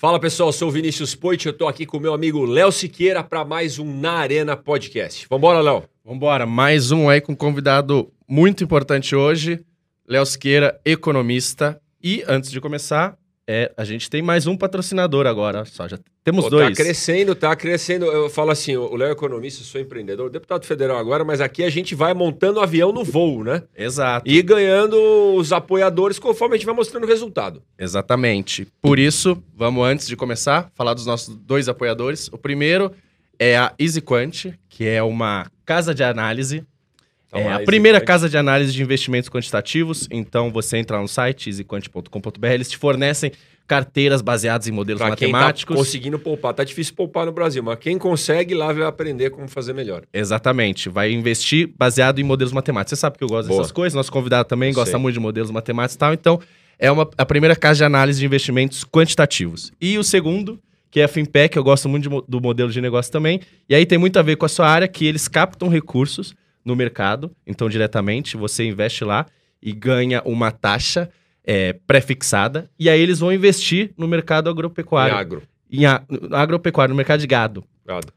Fala pessoal, sou o Vinícius Poit, eu tô aqui com o meu amigo Léo Siqueira para mais um Na Arena Podcast. Vambora, Léo. Vambora, mais um aí com um convidado muito importante hoje, Léo Siqueira, economista. E antes de começar, é, a gente tem mais um patrocinador agora, só já temos Pô, dois. Tá crescendo, tá crescendo. Eu falo assim, o Léo é economista, sou empreendedor, deputado federal agora, mas aqui a gente vai montando o avião no voo, né? Exato. E ganhando os apoiadores conforme a gente vai mostrando o resultado. Exatamente. Por isso, vamos antes de começar, falar dos nossos dois apoiadores. O primeiro é a EasyQuant, que é uma casa de análise. Então, é a primeira EasyQuant. casa de análise de investimentos quantitativos. Então, você entra no site easyquant.com.br, eles te fornecem carteiras baseadas em modelos Pra quem tá matemáticos. conseguindo poupar. Tá difícil poupar no Brasil, mas quem consegue lá vai aprender como fazer melhor. Exatamente. Vai investir baseado em modelos matemáticos. Você sabe que eu gosto Boa. dessas coisas. Nosso convidado também gosta sei. muito de modelos matemáticos e tal. Então, é uma, a primeira casa de análise de investimentos quantitativos. E o segundo, que é a Finpec, eu gosto muito de do modelo de negócio também. E aí tem muito a ver com a sua área, que eles captam recursos no mercado. Então, diretamente, você investe lá e ganha uma taxa é, pré-fixada. E aí eles vão investir no mercado Em agropecuário. agro. Em a- no agropecuário, no mercado de gado. Gado.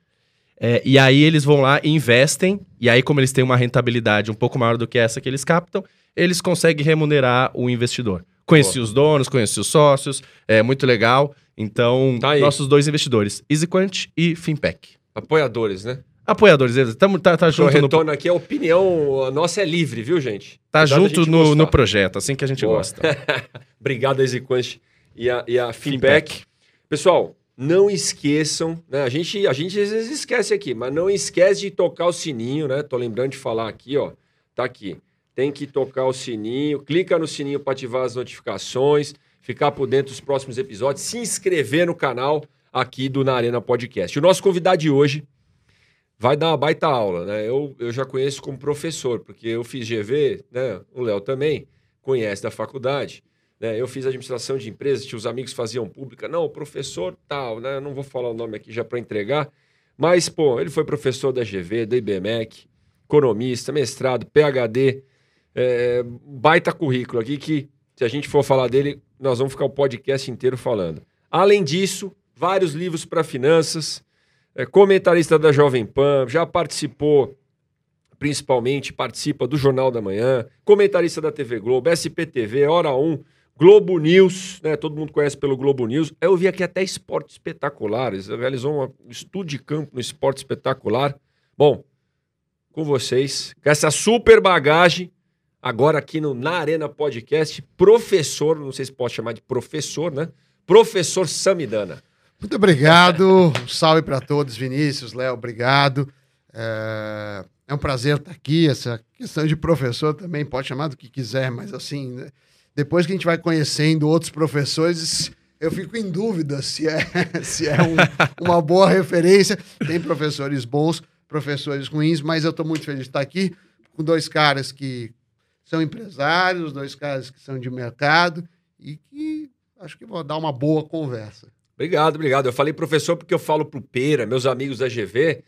É, e aí eles vão lá e investem, e aí, como eles têm uma rentabilidade um pouco maior do que essa que eles captam, eles conseguem remunerar o investidor. Conheci os donos, conheci os sócios, é muito legal. Então, Tá nossos dois investidores, EasyQuant e Finpec. Apoiadores, né? Apoiadores, eles tamo, tá, tá O junto, no, retorno aqui, a opinião a nossa é livre, viu, gente? tá da junto no, no projeto, assim que a gente Boa. gosta. Obrigado, Exequant e a, e a Finpec. Pessoal, não esqueçam, né? A gente, a gente às vezes esquece aqui, mas não esquece de tocar o sininho, né? Tô lembrando de falar aqui, ó. Tá aqui. Tem que tocar o sininho, clica no sininho para ativar as notificações, ficar por dentro dos próximos episódios, se inscrever no canal aqui do Na Arena Podcast. O nosso convidado de hoje vai dar uma baita aula, né? Eu, eu já conheço como professor, porque eu fiz GV, né? O Léo também conhece da faculdade. Né? Eu fiz administração de empresas, tinha os amigos faziam pública. Não, professor tal, né? Eu não vou falar o nome aqui já para entregar. Mas, pô, ele foi professor da GV, da IBMEC, economista, mestrado, PhD, é, baita currículo aqui que, se a gente for falar dele, nós vamos ficar o podcast inteiro falando. Além disso, vários livros para finanças, é, comentarista da Jovem Pan, já participou, principalmente, participa do Jornal da Manhã, comentarista da TV Globo, SPTV, Hora 1, Globo News, né? Todo mundo conhece pelo Globo News. Eu vi aqui até Esporte Espetacular, eles realizou um estudo de campo no Esporte Espetacular. Bom, com vocês, com essa super bagagem, agora aqui no Na Arena Podcast, professor, não sei se pode chamar de professor, né? Professor Samidana. Muito obrigado. Um salve para todos, Vinícius, Léo, obrigado. É... é um prazer estar aqui. Essa questão de professor também pode chamar do que quiser, mas assim, né? depois que a gente vai conhecendo outros professores, eu fico em dúvida se é, se é um- uma boa referência. Tem professores bons, professores ruins, mas eu estou muito feliz de estar aqui com dois caras que são empresários, dois caras que são de mercado e que acho que vou dar uma boa conversa. Obrigado, obrigado. Eu falei professor porque eu falo pro Pera, meus amigos da GV.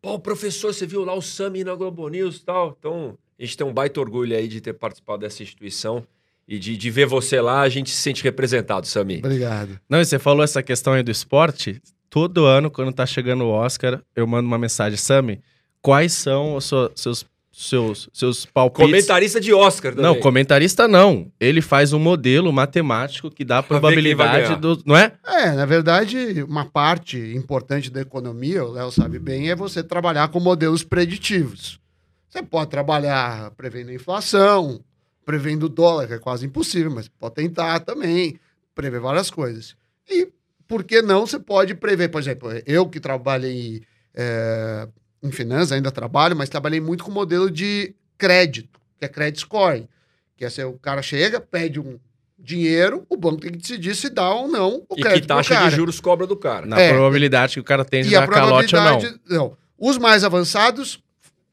Pô, professor, você viu lá o Sami na Globo News e tal. Então, a gente tem um baita orgulho aí de ter participado dessa instituição e de, de ver você lá, a gente se sente representado, Sami. Obrigado. Não, e você falou essa questão aí do esporte. Todo ano, quando tá chegando o Oscar, eu mando uma mensagem, Sami, quais são os seus, seus, seus, palpites? Comentarista de Oscar também. Não, comentarista não. Ele faz um modelo matemático que dá a probabilidade do. Não é? É, na verdade, uma parte importante da economia, o Léo sabe bem, é você trabalhar com modelos preditivos. Você pode trabalhar prevendo a inflação, prevendo o dólar, que é quase impossível, mas pode tentar também prever várias coisas. E por que não você pode prever, por exemplo, eu que trabalhei é, em finanças, ainda trabalho, mas trabalhei muito com modelo de crédito, que é credit scoring. Que é assim, o cara chega, pede um dinheiro, o banco tem que decidir se dá ou não o E crédito que pro taxa cara. de juros cobra do cara. Na É. probabilidade que o cara tem de E a dar calote ou não. probabilidade. Não. Os mais avançados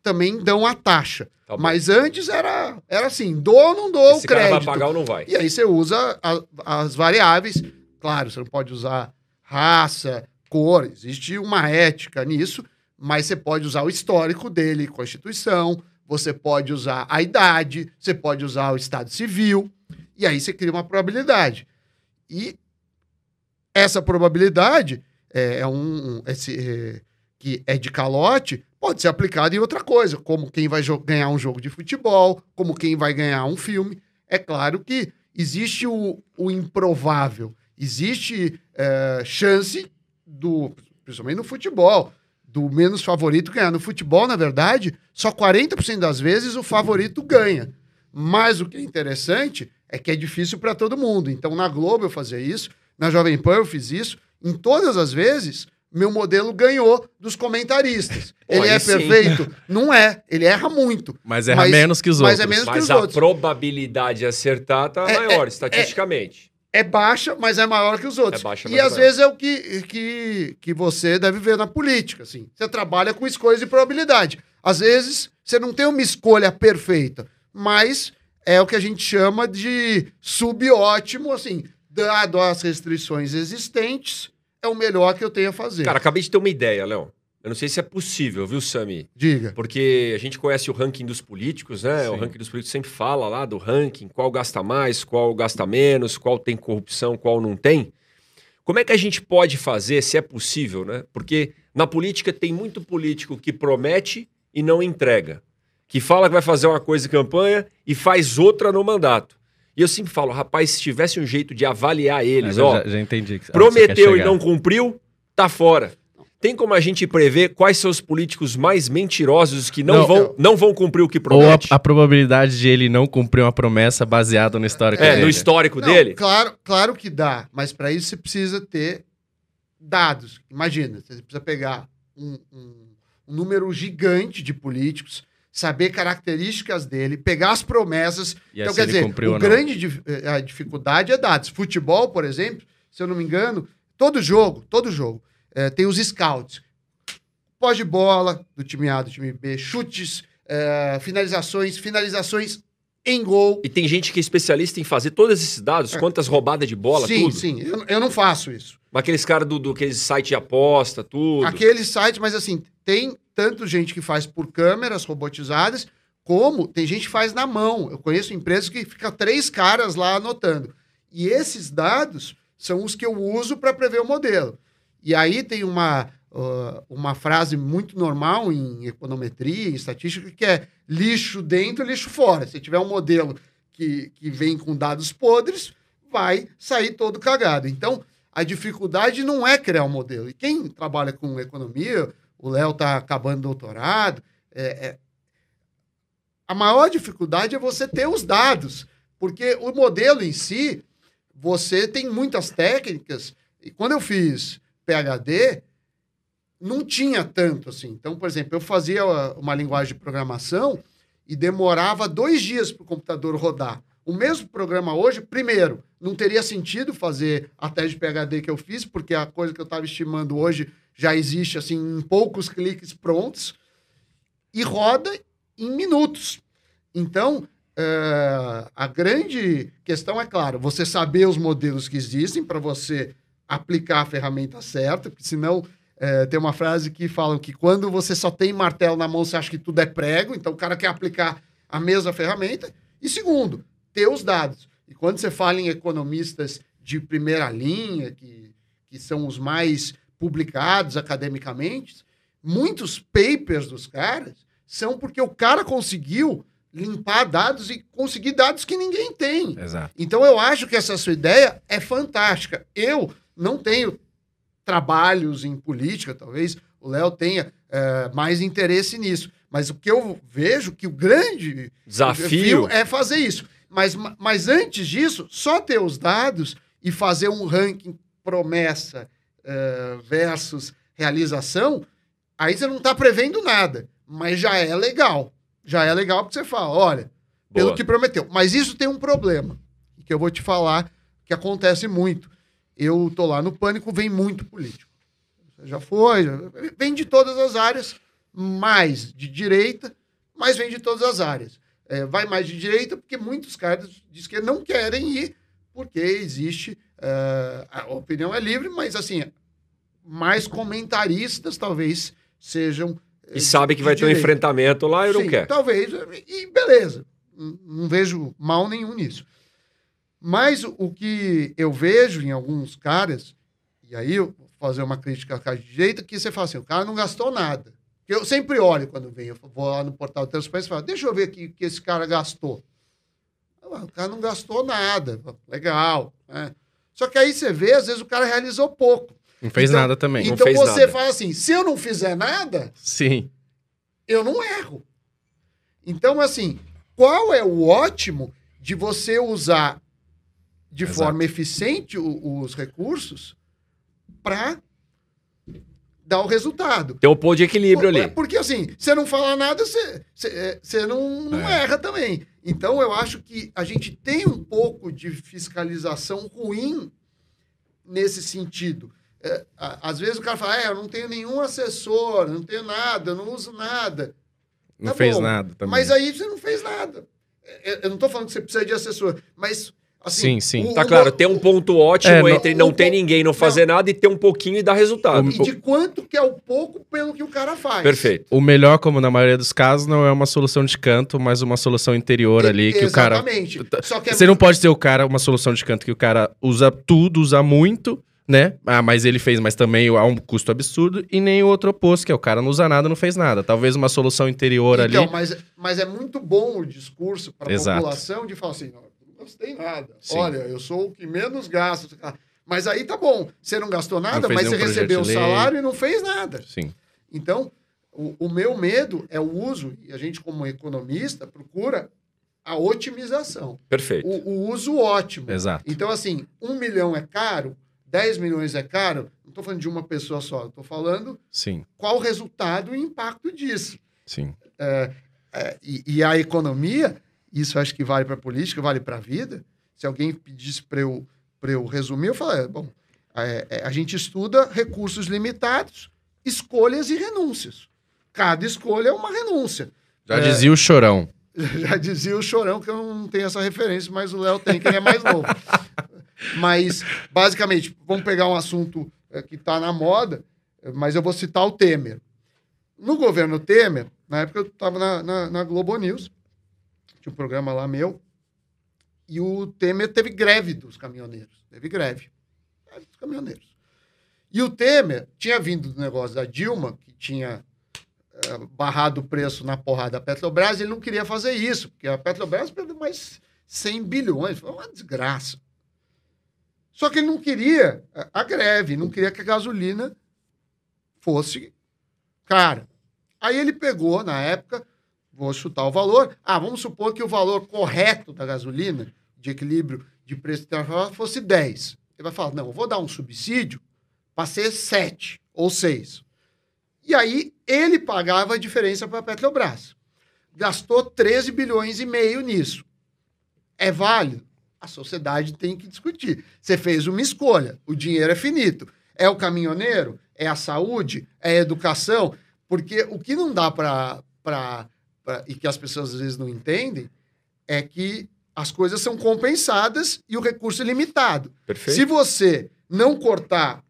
também dão a taxa. Tá. Mas antes era, era assim: dou ou não dou Esse o cara crédito. vai pagar ou não vai? E aí você usa a- as variáveis. Claro, você não pode usar raça, cor, existe uma ética nisso, mas você pode usar o histórico dele, Constituição, você pode usar a idade, você pode usar o Estado Civil, e aí você cria uma probabilidade. E essa probabilidade é, é um, esse, é, que é de calote pode ser aplicada em outra coisa, como quem vai ganhar um jogo de futebol, como quem vai ganhar um filme. É claro que existe o, o improvável, existe é, chance do, principalmente no futebol, do menos favorito ganhar. No futebol, na verdade, só 40% das vezes o favorito ganha. Mas o que é interessante é que é difícil para todo mundo. Então, na Globo eu fazia isso, na Jovem Pan eu fiz isso. Em todas as vezes, meu modelo ganhou dos comentaristas. Ele é sim. perfeito? Não é. Ele erra muito. Mas erra mas, menos que os mas outros. É menos mas que os a outros. probabilidade de acertar tá é, maior, é, estatisticamente. É, é, baixa, mas é maior que os outros. É baixa, e às é vezes é o que, que, que você deve ver na política. Assim. Você trabalha com escolhas de probabilidade. Às vezes, você não tem uma escolha perfeita, mas é o que a gente chama de subótimo, assim, dado as restrições existentes é o melhor que eu tenho a fazer. Cara, acabei de ter uma ideia, Léo. Eu não sei se é possível, viu, Sami? Diga. Porque a gente conhece o ranking dos políticos, né? Sim. O ranking dos políticos sempre fala lá do ranking, qual gasta mais, qual gasta menos, qual tem corrupção, qual não tem. Como é que a gente pode fazer, se é possível, né? Porque na política tem muito político que promete e não entrega. Que fala que vai fazer uma coisa em campanha e faz outra no mandato. E eu sempre falo, rapaz, se tivesse um jeito de avaliar eles, ó. Já, já entendi. prometeu e não cumpriu, tá fora. Tem como a gente prever quais são os políticos mais mentirosos que não, não vão, eu... não vão cumprir o que promete? Ou a, a, probabilidade de ele não cumprir uma promessa baseada no histórico é, dele. no histórico não, dele? Claro, claro que dá, mas para isso você precisa ter dados. Imagina, você precisa pegar um, um, um número gigante de políticos, saber características dele, pegar as promessas. E então, quer dizer, o grande eh, a dificuldade é dados. Futebol, por exemplo, se eu não me engano, todo jogo, todo jogo, é, tem os scouts. Pós de bola do time A, do time B, chutes, é, finalizações, finalizações em gol. E tem gente que é especialista em fazer todos esses dados, é. quantas roubadas de bola, sim, tudo. Sim, sim. Eu, eu, não faço isso. Mas aqueles caras do, do aqueles site de aposta, tudo. Aqueles sites, mas assim, tem tanto gente que faz por câmeras robotizadas, como tem gente que faz na mão. Eu conheço empresas que fica três caras lá anotando. E esses dados são os que eu uso para prever o modelo. E aí tem uma, uh, uma frase muito normal em econometria, em estatística, que é lixo dentro, lixo fora. Se tiver um modelo que, que vem com dados podres, vai sair todo cagado. Então, a dificuldade não é criar um modelo. E quem trabalha com economia o Léo está acabando doutorado. É, é... A maior dificuldade é você ter os dados, porque o modelo em si, você tem muitas técnicas. E quando eu fiz PhD, não tinha tanto assim. Então, por exemplo, eu fazia uma linguagem de programação e demorava dois dias para o computador rodar. O mesmo programa hoje, primeiro, não teria sentido fazer a tese de PhD que eu fiz, porque a coisa que eu estava estimando hoje já existe assim em poucos cliques prontos e roda em minutos. Então, uh, a grande questão é, claro, você saber os modelos que existem para você aplicar a ferramenta certa, porque senão uh, tem uma frase que falam que quando você só tem martelo na mão, você acha que tudo é prego, então o cara quer aplicar a mesma ferramenta. E segundo, ter os dados. E quando você fala em economistas de primeira linha, que, que são os mais publicados academicamente, muitos papers dos caras são porque o cara conseguiu limpar dados e conseguir dados que ninguém tem. Exato. Então eu acho que essa sua ideia é fantástica. Eu não tenho trabalhos em política, talvez o Léo tenha é, mais interesse nisso. Mas o que eu vejo que o grande desafio, é fazer isso. Mas, mas antes disso, só ter os dados e fazer um ranking promessa uh, versus realização, aí você não está prevendo nada. Mas já é legal. Já é legal porque você fala, olha, pelo que prometeu. Mas isso tem um problema, que eu vou te falar, que acontece muito. Eu tô lá no pânico, vem muito político. Já foi, já... vem de todas as áreas, mais de direita, mas vem de todas as áreas. É, vai mais de direita porque muitos caras dizem que não querem ir porque existe Uh, a opinião é livre, mas assim, mais comentaristas talvez sejam. E sabe que vai ter um enfrentamento lá e Sim, não quer. Talvez, e beleza. Não vejo mal nenhum nisso. Mas o que eu vejo em alguns caras E aí, eu vou fazer uma crítica à cara de direita, que você fala assim, o cara não gastou nada. Eu sempre olho quando vem, eu vou lá no portal do Transparência e falo, deixa eu ver aqui o que esse cara gastou. Ah, O cara não gastou nada. Legal. né? Só que aí você vê, às vezes o cara realizou pouco. Não fez Então- nada também. Então você nada. fala assim, se eu não fizer nada, Sim. eu não erro. Então, assim, qual é o ótimo de você usar de Exato. forma eficiente o- os recursos para dar o resultado? Tem um ponto de equilíbrio Por- ali. Porque assim, você não fala nada, você, você, é, você não, não É. erra também. Então eu acho que a gente tem um pouco de fiscalização ruim nesse sentido. É, às vezes o cara fala, é, eu não tenho nenhum assessor, não tenho nada, eu não uso nada. Não Tá fez bom, nada também. Mas aí você não fez nada. É, Eu não estou falando que você precisa de assessor, mas assim, sim. o- Tá o- claro, tem um ponto ótimo É, não- entre não ter ninguém, não fazer nada e ter um pouquinho e dar resultado. E de quanto que é o pouco pelo que o cara faz. Perfeito. O melhor, como na maioria dos casos, não é uma solução de canto, mas uma solução interior ali que o cara. Exatamente. Só que é Você não pode ter o cara, uma solução de canto que o cara usa tudo, usa muito, né? Ah, mas ele fez, mas também há um custo absurdo, e nem o outro oposto, que é o cara não usa nada, não fez nada. Talvez uma solução interior Então, ali. mas, mas é muito bom o discurso para a população de falar assim: "Não, não gastei nada. Sim. Olha, eu sou o que menos gasta. Mas aí tá bom, você não gastou nada, fez mas você recebeu o salário e não fez nada. Sim. Então, o, o meu medo é o uso, e a gente, como economista, procura a otimização. Perfeito. O, o uso ótimo. Exato. Então, assim, um milhão é caro, 10 milhões é caro, não estou falando de uma pessoa só, estou falando Sim. qual o resultado e o impacto disso. Sim. É, e, e a economia, isso acho que vale para a política, vale para a vida. Se alguém pedisse para eu, pra eu resumir, eu falaria, bom, é, é, a gente estuda recursos limitados, escolhas e renúncias. Cada escolha é uma renúncia. Já É. dizia o chorão. Já dizia o Chorão, que eu não tenho essa referência, mas o Léo tem, que ele é mais novo. mas, basicamente, vamos pegar um assunto eh, que está na moda, mas eu vou citar o Temer. No governo Temer, na época eu estava na, na, na Globo News, tinha um programa lá meu, e o Temer teve greve dos caminhoneiros. Teve greve. Greve dos caminhoneiros. E o Temer tinha vindo do negócio da Dilma, que tinha eh, barrado o preço na porrada da Petrobras, ele não queria fazer isso, porque a Petrobras perdeu mais 100 bilhões, foi uma desgraça. Só que ele não queria a- a greve, não queria que a gasolina fosse cara. Aí ele pegou, na época, vou chutar o valor, ah, vamos supor que o valor correto da gasolina, de equilíbrio de preço internacional, fosse 10. Ele vai falar, não, eu vou dar um subsídio para ser 7 ou 6. E aí ele pagava a diferença para a Petrobras. Gastou 13 bilhões e meio nisso. É válido? A sociedade tem que discutir. Você fez uma escolha, o dinheiro é finito. É o caminhoneiro? É a saúde? É a educação? Porque o que não dá para. E que as pessoas às vezes não entendem é que as coisas são compensadas e o recurso é limitado. Perfeito. Se você não cortar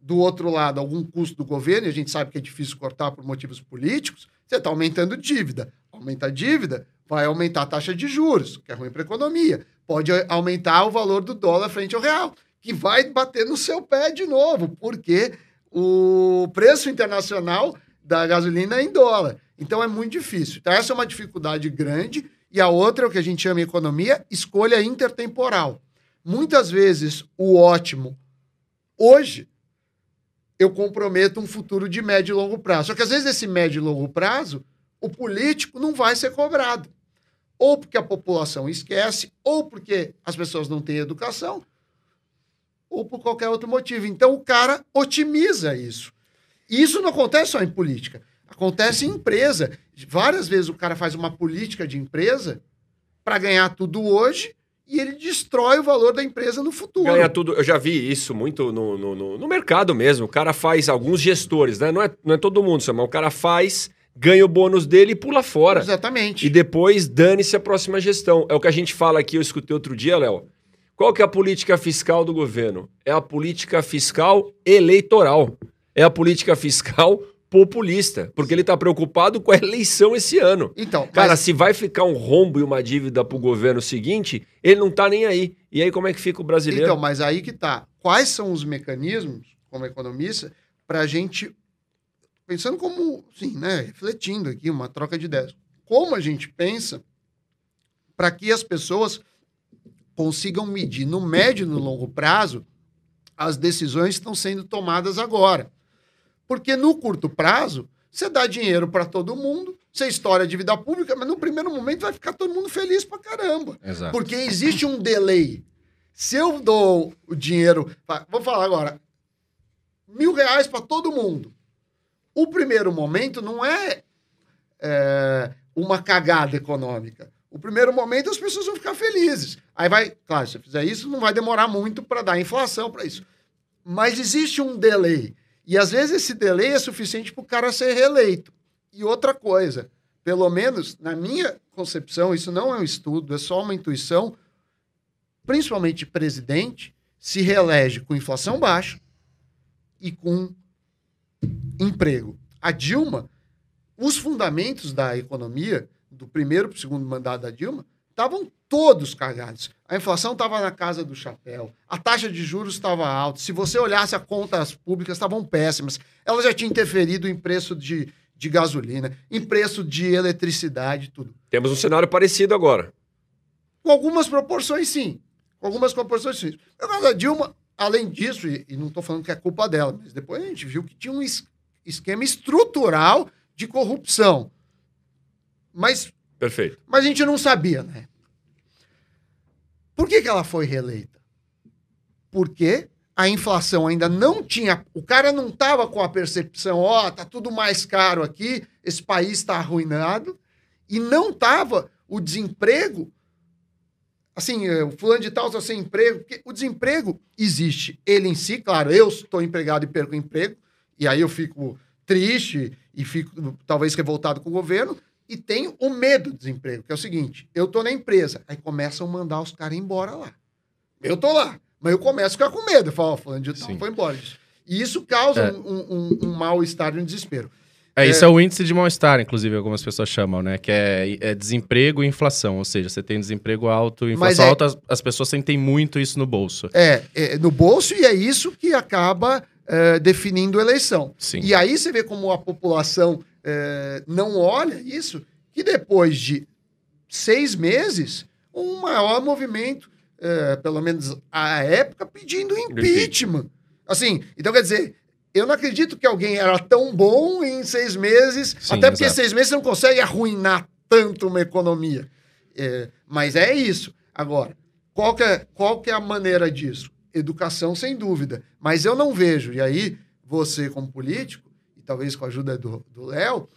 do outro lado algum custo do governo, e a gente sabe que é difícil cortar por motivos políticos, você está aumentando dívida. Aumenta a dívida, vai aumentar a taxa de juros, que é ruim para a economia. Pode aumentar o valor do dólar frente ao real, que vai bater no seu pé de novo, porque o preço internacional da gasolina é em dólar. Então é muito difícil. Então, essa é uma dificuldade grande. E a outra, o que a gente chama economia, escolha intertemporal. Muitas vezes o ótimo hoje eu comprometo um futuro de médio e longo prazo. Só que às vezes esse médio e longo prazo, o político não vai ser cobrado. Ou porque a população esquece, ou porque as pessoas não têm educação, ou por qualquer outro motivo. Então o cara otimiza isso. E isso não acontece só em política. Acontece em empresa. Várias vezes o cara faz uma política de empresa para ganhar tudo hoje e ele destrói o valor da empresa no futuro. Ganha tudo. Eu já vi isso muito no, no, no- no mercado mesmo. O cara faz, alguns gestores, né? Não é, não é todo mundo, mas o cara faz, ganha o bônus dele e pula fora. Exatamente. E depois dane-se a próxima gestão. É o que a gente fala aqui, eu escutei outro dia, Léo. Qual que é a política fiscal do governo? É a política fiscal eleitoral. É a política fiscal populista, porque ele está preocupado com a eleição esse ano. Então, Cara, mas- se vai ficar um rombo e uma dívida pro governo seguinte, ele não tá nem aí. E aí como é que fica o brasileiro? Então, mas aí que tá. Quais são os mecanismos, como economista, para a gente, pensando como, sim, né, refletindo aqui, uma troca de ideias, como a gente pensa para que as pessoas consigam medir no médio e no longo prazo as decisões que estão sendo tomadas agora. Porque no curto prazo, você dá dinheiro para todo mundo, você estoura a dívida pública, mas no primeiro momento vai ficar todo mundo feliz pra caramba. Exato. Porque existe um delay. Se eu dou o dinheiro. Vou falar agora. Mil reais para todo mundo. O primeiro momento não é, é, uma cagada econômica. O primeiro momento as pessoas vão ficar felizes. Aí vai, claro, se eu fizer isso, não vai demorar muito para dar inflação para isso. Mas existe um delay. E às vezes esse delay é suficiente para o cara ser reeleito. E outra coisa, pelo menos na minha concepção, isso não é um estudo, é só uma intuição, principalmente presidente, se reelege com inflação baixa e com emprego. A Dilma, os fundamentos da economia, do primeiro para o segundo mandato da Dilma, estavam todos cagados. A inflação estava na casa do chapéu, a taxa de juros estava alta. Se você olhasse as contas públicas, estavam péssimas. Ela já tinha interferido em preço de, de gasolina, em preço de eletricidade, tudo. Temos um cenário parecido agora. Com algumas proporções, sim. Com algumas proporções, sim. Caso da Dilma, além disso, e, e não estou falando que é culpa dela, mas depois a gente viu que tinha um es- esquema estrutural de corrupção. Mas, Perfeito. mas a gente não sabia, né? Que, que ela foi reeleita? Porque a inflação ainda não tinha. O cara não estava com a percepção, ó, tá tudo mais caro aqui, esse país está arruinado, e não estava o desemprego. Assim, eh, o fulano de tal está sem emprego, porque o desemprego existe. Ele em si, claro, eu estou empregado e perco emprego, e aí eu fico triste e fico talvez revoltado com o governo, e tenho o medo do desemprego, que é o seguinte: eu tô na empresa, aí começam a mandar os caras embora lá. Eu tô lá, mas eu começo a ficar com medo. Eu falo, ó, fulano de tal foi embora. E isso causa É. um, um- um mal-estar e um desespero. É, isso é o índice de mal-estar, inclusive, algumas pessoas chamam, né? Que é, é desemprego e inflação. Ou seja, você tem desemprego alto e inflação é- alta, as, as pessoas sentem muito isso no bolso. É, é no bolso, e é isso que acaba é, definindo a eleição. Sim. E aí você vê como a população é, não olha isso, que depois de seis meses, um maior movimento, é, pelo menos à época, pedindo impeachment. Assim, então quer dizer, eu não acredito que alguém era tão bom em seis meses, Sim, até porque exato. seis meses você não consegue arruinar tanto uma economia. É, mas é isso. Agora, qual que, é, qual que é a maneira disso? Educação, sem dúvida. Mas eu não vejo, e aí você, como político, talvez com a ajuda do Léo,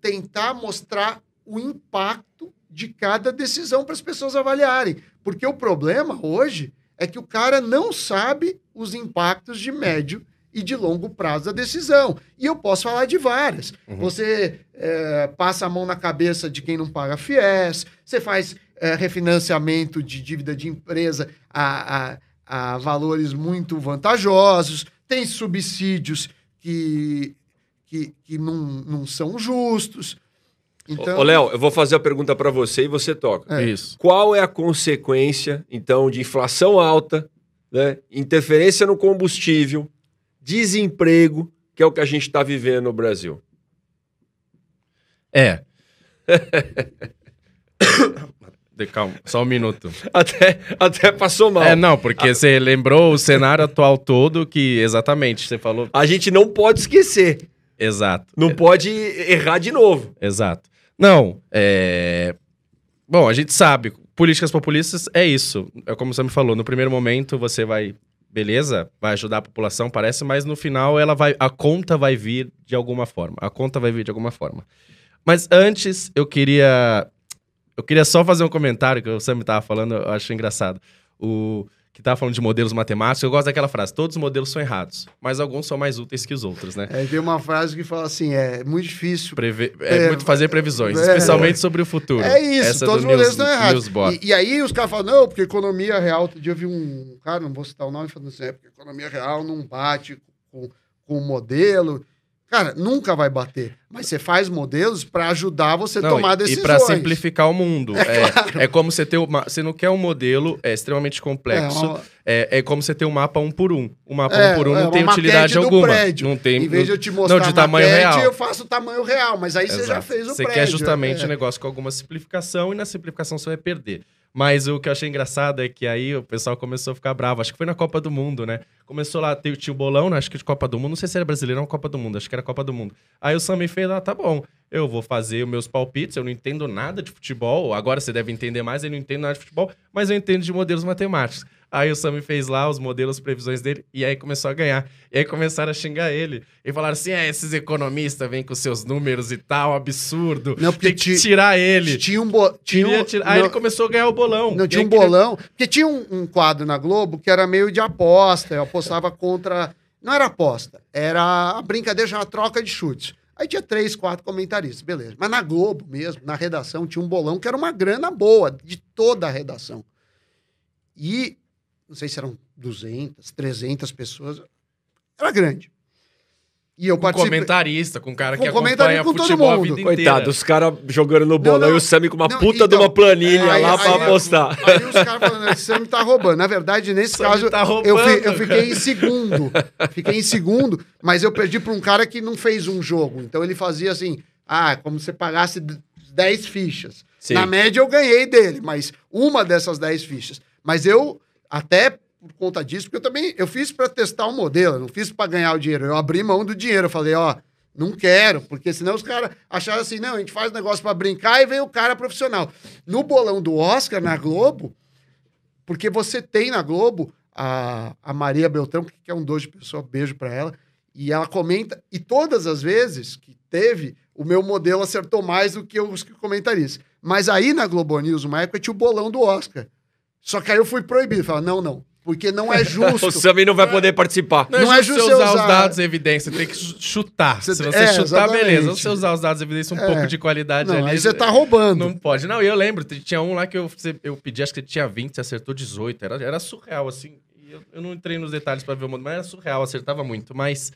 tentar mostrar o impacto de cada decisão para as pessoas avaliarem. Porque o problema hoje é que o cara não sabe os impactos de médio e de longo prazo da decisão. E eu posso falar de várias. Uhum. Você é, passa a mão na cabeça de quem não paga FIES, você faz é, refinanciamento de dívida de empresa a, a, a valores muito vantajosos, tem subsídios que, que, que não, não são justos. Então, Ô, Léo, eu vou fazer a pergunta para você e você toca. É. Isso. Qual é a consequência, então, de inflação alta, né, interferência no combustível, desemprego, que é o que a gente está vivendo no Brasil? É. De- Calma, só um minuto. Até, até passou mal. É, não, porque você lembrou o cenário atual todo que, exatamente, você falou. A gente não pode esquecer. Exato. Não pode errar de novo. Exato. Não, é. Bom, a gente sabe, políticas populistas é isso. É como você me falou, no primeiro momento você vai, beleza, vai ajudar a população, parece, mas no final ela vai, a conta vai vir de alguma forma. A conta vai vir de alguma forma. Mas antes eu queria, eu queria só fazer um comentário que o Sam tava falando, eu acho engraçado. O que tava falando de modelos matemáticos, eu gosto daquela frase: todos os modelos são errados, mas alguns são mais úteis que os outros, né? é, tem uma frase que fala assim: é muito difícil Preve- É, É, muito fazer previsões, é. especialmente sobre o futuro. É isso, Essa todos os modelos estão errados. E, e aí os caras falam, não, porque economia real. Outro dia eu vi um cara, não vou citar o nome, falando assim, é porque economia real não bate com, com o modelo. Cara, nunca vai bater. Mas você faz modelos para ajudar você a tomar e- decisões. E para simplificar o mundo. É, claro. é como você ter uma. Você não quer um modelo é, extremamente É, complexo. uma- É, é como você ter um mapa um por um. O mapa É, um por um é não tem utilidade alguma. prédio. Não tem. Em vez de eu te mostrar não, de tamanho maquete, real. eu faço o tamanho real. Mas aí você já Exato. fez o Você prédio. quer justamente é. o negócio com alguma simplificação e na simplificação você vai perder. Mas o que eu achei engraçado é que aí o pessoal começou a ficar bravo. Acho que foi na Copa do Mundo, né? Começou lá, tinha o bolão, né? acho que de Copa do Mundo. Não sei se era brasileiro ou Copa do Mundo. Acho que era Copa do Mundo. Aí o Sami fez lá, tá bom. Eu vou fazer os meus palpites. Eu não entendo nada de futebol. Agora você deve entender mais. Eu não entendo nada de futebol. Mas eu entendo de modelos matemáticos. Aí o Sami fez lá os modelos, previsões dele, e aí começou a ganhar. E aí começaram a xingar ele. E falaram assim: é, esses economistas vêm com seus números e tal, absurdo. Não, porque Tem que ti- tirar ele. Tinha um... Bo... Tinha um... Aí não- ele começou a ganhar o bolão. Não, tinha um queria- bolão. Porque tinha um, um quadro na Globo que era meio de aposta. Eu apostava contra. Não era aposta, era a brincadeira, chamava troca de chutes. Aí tinha três, quatro comentaristas, beleza. Mas na Globo mesmo, na redação, tinha um bolão que era uma grana boa, de toda a redação. E, não sei se eram 200, 300 pessoas, era grande. E eu Com participei. comentarista, com um cara Com que acompanha com todo futebol a mundo. Coitado, os caras jogando no bolão não. e o Sammy com uma Não, puta de então, uma planilha Aí- lá aí- pra aí- apostar. Aí os caras falando, esse Sam tá roubando. Na verdade, nesse Sam caso, tá roubando, eu, fi- eu fiquei em segundo. Fiquei em segundo, mas eu perdi pra um cara que não fez um jogo. Então ele fazia assim: ah, como se pagasse d- 10 fichas. Sim. Na média eu ganhei dele, mas uma dessas 10 fichas. Mas eu, até por conta disso, porque eu também eu fiz pra testar o modelo, não fiz pra ganhar o dinheiro. Eu abri mão do dinheiro. Eu falei, ó. Não quero, porque senão os caras acharam assim, não, a gente faz negócio pra brincar e vem o cara profissional. No bolão do Oscar, na Globo, porque você tem na Globo a, a Maria Beltrão, que é um doce de pessoa, beijo pra ela, e ela comenta, e todas as vezes que teve, o meu modelo acertou mais do que os comentaristas. Mas aí na Globo News, uma época, tinha o bolão do Oscar. Só que aí eu fui proibido, falei, não, não, porque não é justo. O Sammy não vai poder participar. Não, Não é é justo você você usar os usar- dados e evidência, você tem que chu- chutar. Você Se você é, chutar, exatamente. beleza. Se você usar os dados e evidência, um É. pouco de qualidade não, ali. aí você tá roubando. Não pode. Não, e eu lembro, tinha um lá que eu, eu pedi, acho que tinha 20, você acertou 18. Era, era surreal, assim. Eu, eu não entrei nos detalhes pra ver o mundo, mas era surreal, acertava muito. Mas,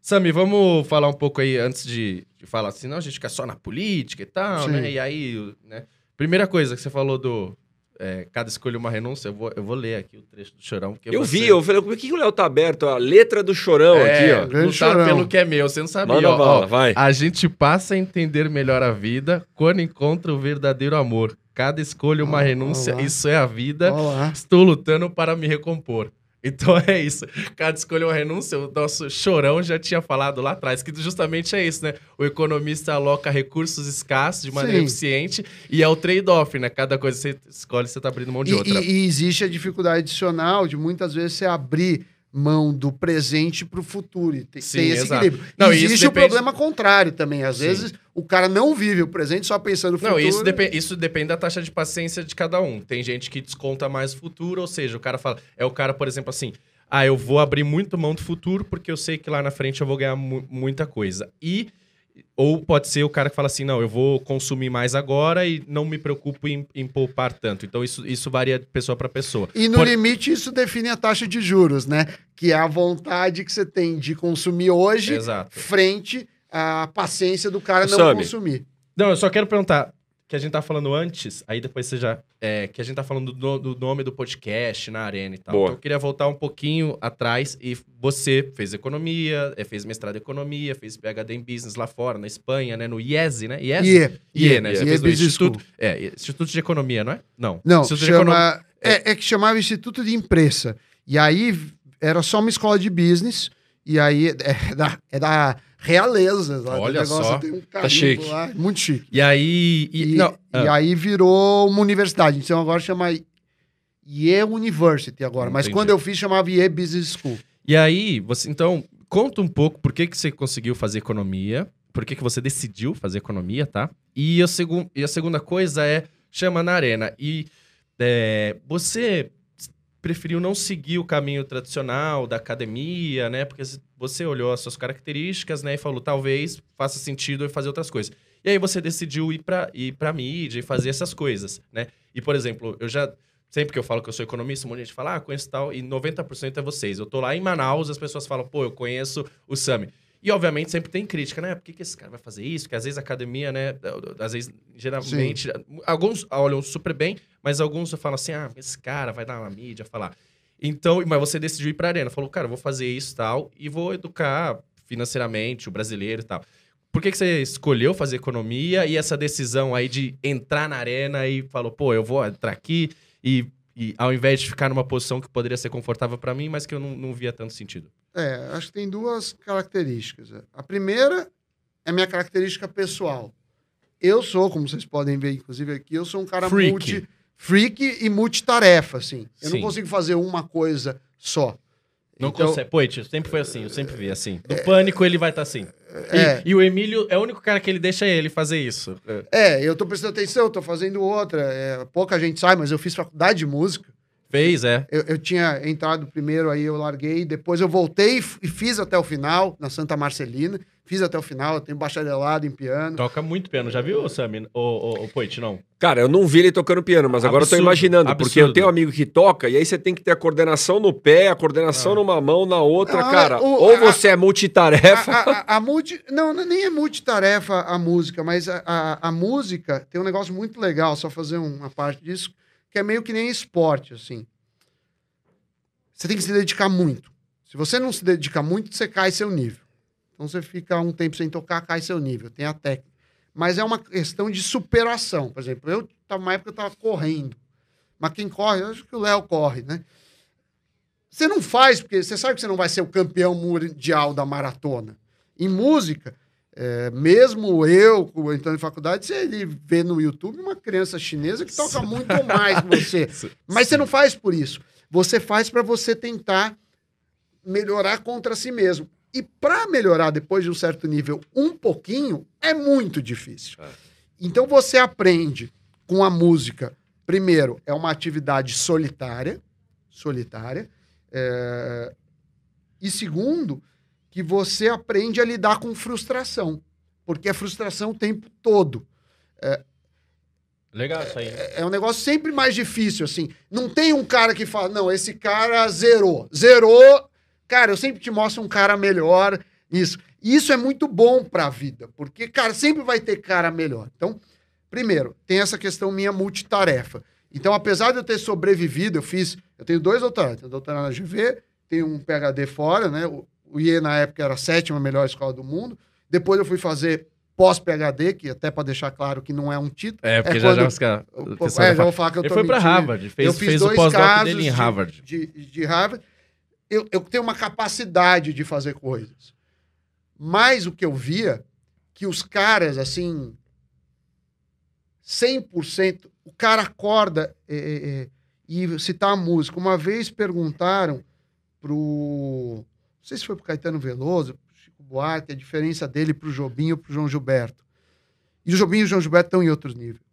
Sami, vamos falar um pouco aí, antes de, de falar assim, não, a gente fica só na política e tal, Sim. né? E aí, né? Primeira coisa que você falou do. É, cada escolha uma renúncia, eu vou, eu vou ler aqui o trecho do chorão. Porque Eu você- vi, eu falei, por que, que o Léo tá aberto? A letra do chorão é, aqui, ó. Lutar chorão. pelo que é meu, você não sabia. Manda ó, bala, ó. vai. A gente passa a entender melhor a vida quando encontra o verdadeiro amor. Cada escolha uma Ah, renúncia, olá. isso é a vida. Olha lá. Estou lutando para me recompor. Então é isso. Cada escolha uma renúncia. O nosso chorão já tinha falado lá atrás, que justamente é isso, né? O economista aloca recursos escassos de maneira Sim. eficiente e é o trade-off, né? Cada coisa que você escolhe, você tá abrindo mão de E, outra. e- e existe a dificuldade adicional de muitas vezes você abrir mão do presente para o futuro. E Tem, Sim, esse exato. equilíbrio. Não, existe o problema contrário também. Às Sim. vezes o cara não vive o presente só pensando no futuro. Não, isso, depen- isso depende da taxa de paciência de cada um. Tem gente que desconta mais o futuro, ou seja, o cara fala. É o cara, por exemplo, assim. Ah, eu vou abrir muito mão do futuro porque eu sei que lá na frente eu vou ganhar mu- muita coisa. E. Ou pode ser o cara que fala assim: não, eu vou consumir mais agora e não me preocupo em, em poupar tanto. Então isso, isso varia de pessoa para pessoa. E no Por- limite, isso define a taxa de juros, né? Que é a vontade que você tem de consumir hoje Exato. frente à paciência do cara não consumir. Não, eu só quero perguntar. Que a gente tá falando antes, aí depois você já. É, que a gente tá falando do, do nome do podcast na arena e tal. Boa. Então eu queria voltar um pouquinho atrás. E você fez economia, é, fez mestrado em economia, fez PhD em business lá fora, na Espanha, né? No IESE, né? IESE? IE. IE, né? IE Você fez no Instituto. É, Instituto de Economia, não é? Não. Não, Instituto de Economia. chama, é, é que chamava Instituto de Imprensa. E aí era só uma escola de business. E aí é da, é da realeza. Do Olha negócio, só. Tem um carimbo chique. Lá, muito chique. E aí. E, E, não, e ah, aí virou uma universidade. Então agora chama Yale University agora. Mas Entendi. quando eu fiz, chamava Yale Business School. E aí, você. Então, conta um pouco por que, que você conseguiu fazer economia, por que, que você decidiu fazer economia, tá? E a, segun, e a segunda coisa é chama na arena. E é, você preferiu não seguir o caminho tradicional da academia, né? Porque você olhou as suas características, né? E falou, talvez faça sentido eu fazer outras coisas. E aí você decidiu ir para ir pra mídia e fazer essas coisas, né? E, por exemplo, eu já... Sempre que eu falo que eu sou economista, um monte de gente fala, ah, conheço tal, e 90% é vocês. Eu tô lá em Manaus, as pessoas falam, pô, eu conheço o Sami. E, obviamente, sempre tem crítica, né? Por que, que esse cara vai fazer isso? Porque às vezes a academia, né? Às vezes, geralmente, alguns olham super bem, mas alguns falam assim: ah, esse cara vai dar uma mídia, falar. Então, mas você decidiu ir pra arena. Falou, cara, vou fazer isso e tal, e vou educar financeiramente o brasileiro e tal. Por que, que você escolheu fazer economia e essa decisão aí de entrar na arena e falou, pô, eu vou entrar aqui e, e ao invés de ficar numa posição que poderia ser confortável para mim, mas que eu não, não via tanto sentido? É, acho que tem duas características. A primeira é minha característica pessoal. Eu sou, como vocês podem ver, inclusive aqui, eu sou um cara Freak. multi freak e multitarefa, assim. Eu Sim. não consigo fazer uma coisa só. Não Então- consegue. Pô, Tio, sempre foi assim, eu sempre vi assim. No pânico ele vai estar assim. E, É. e o Emílio é o único cara que ele deixa ele fazer isso. É. É, eu tô prestando atenção, tô fazendo outra. É, pouca gente sabe, mas eu fiz faculdade de música. Fez, é. Eu, eu tinha entrado primeiro, aí eu larguei, depois eu voltei e fiz até o final, na Santa Marcelina. Fiz até o final, tenho bacharelado em piano. Toca muito piano. Já viu, Sammy? O, o, o Poit, não? Cara, eu não vi ele tocando piano, mas agora eu tô Absurdo, imaginando, porque eu absurdo. tenho um amigo que toca, e aí você tem que ter a coordenação no pé, a coordenação Ah. numa mão, na outra, Não, cara. o- ou a- você é multitarefa. A, a- a multi... Não, não- nem é multitarefa a música, mas a, a, a música tem um negócio muito legal, só fazer uma parte disso, que é meio que nem esporte, assim. Você tem que se dedicar muito. Se você não se dedica muito, você cai seu nível. Então você fica um tempo sem tocar, cai seu nível, tem a técnica. Mas é uma questão de superação. Por exemplo, eu tava uma época eu estava correndo. Mas quem corre, eu acho que o Léo corre, né? Você não faz, porque você sabe que você não vai ser o campeão mundial da maratona. Em música, é, mesmo eu, entrando em faculdade, você vê no YouTube uma criança chinesa que toca muito mais que você. Mas você não faz por isso. Você faz para você tentar melhorar contra si mesmo. E para melhorar depois de um certo nível um pouquinho, é muito difícil. Então você aprende com a música. Primeiro, é uma atividade solitária, solitária. É, E segundo, que você aprende a lidar com frustração, porque é frustração o tempo todo. Legal isso aí. É um negócio sempre mais difícil, assim. Não tem um cara que fala, não, esse cara zerou. Zerou. Cara, eu sempre te mostro um cara melhor. Isso. E isso é muito bom pra vida, porque, cara, sempre vai ter cara melhor. Então, primeiro, tem essa questão minha multitarefa. Então, apesar de eu ter sobrevivido, eu fiz. Eu tenho dois doutorados. Tenho doutorado na GV, tenho um PhD fora, né? O, o IE, na época, era a sétima melhor escola do mundo. Depois eu fui fazer pós-PhD, que até para deixar claro que não é um título. É, porque É já, já os o é, já vou falar. que eu Ele foi mentindo. Harvard, fez, eu fiz fez o dois pós-doc casos dele em de- Harvard. De, de Harvard. Eu, eu tenho uma capacidade de fazer coisas. Mas o que eu via, que os caras, assim, 100%, o cara acorda é, é, é, e citar a música. Uma vez perguntaram pro... Não sei se foi pro Caetano Veloso, pro Chico Buarque, a diferença dele pro Jobim ou pro João Gilberto. E o Jobim e o João Gilberto estão em outros níveis.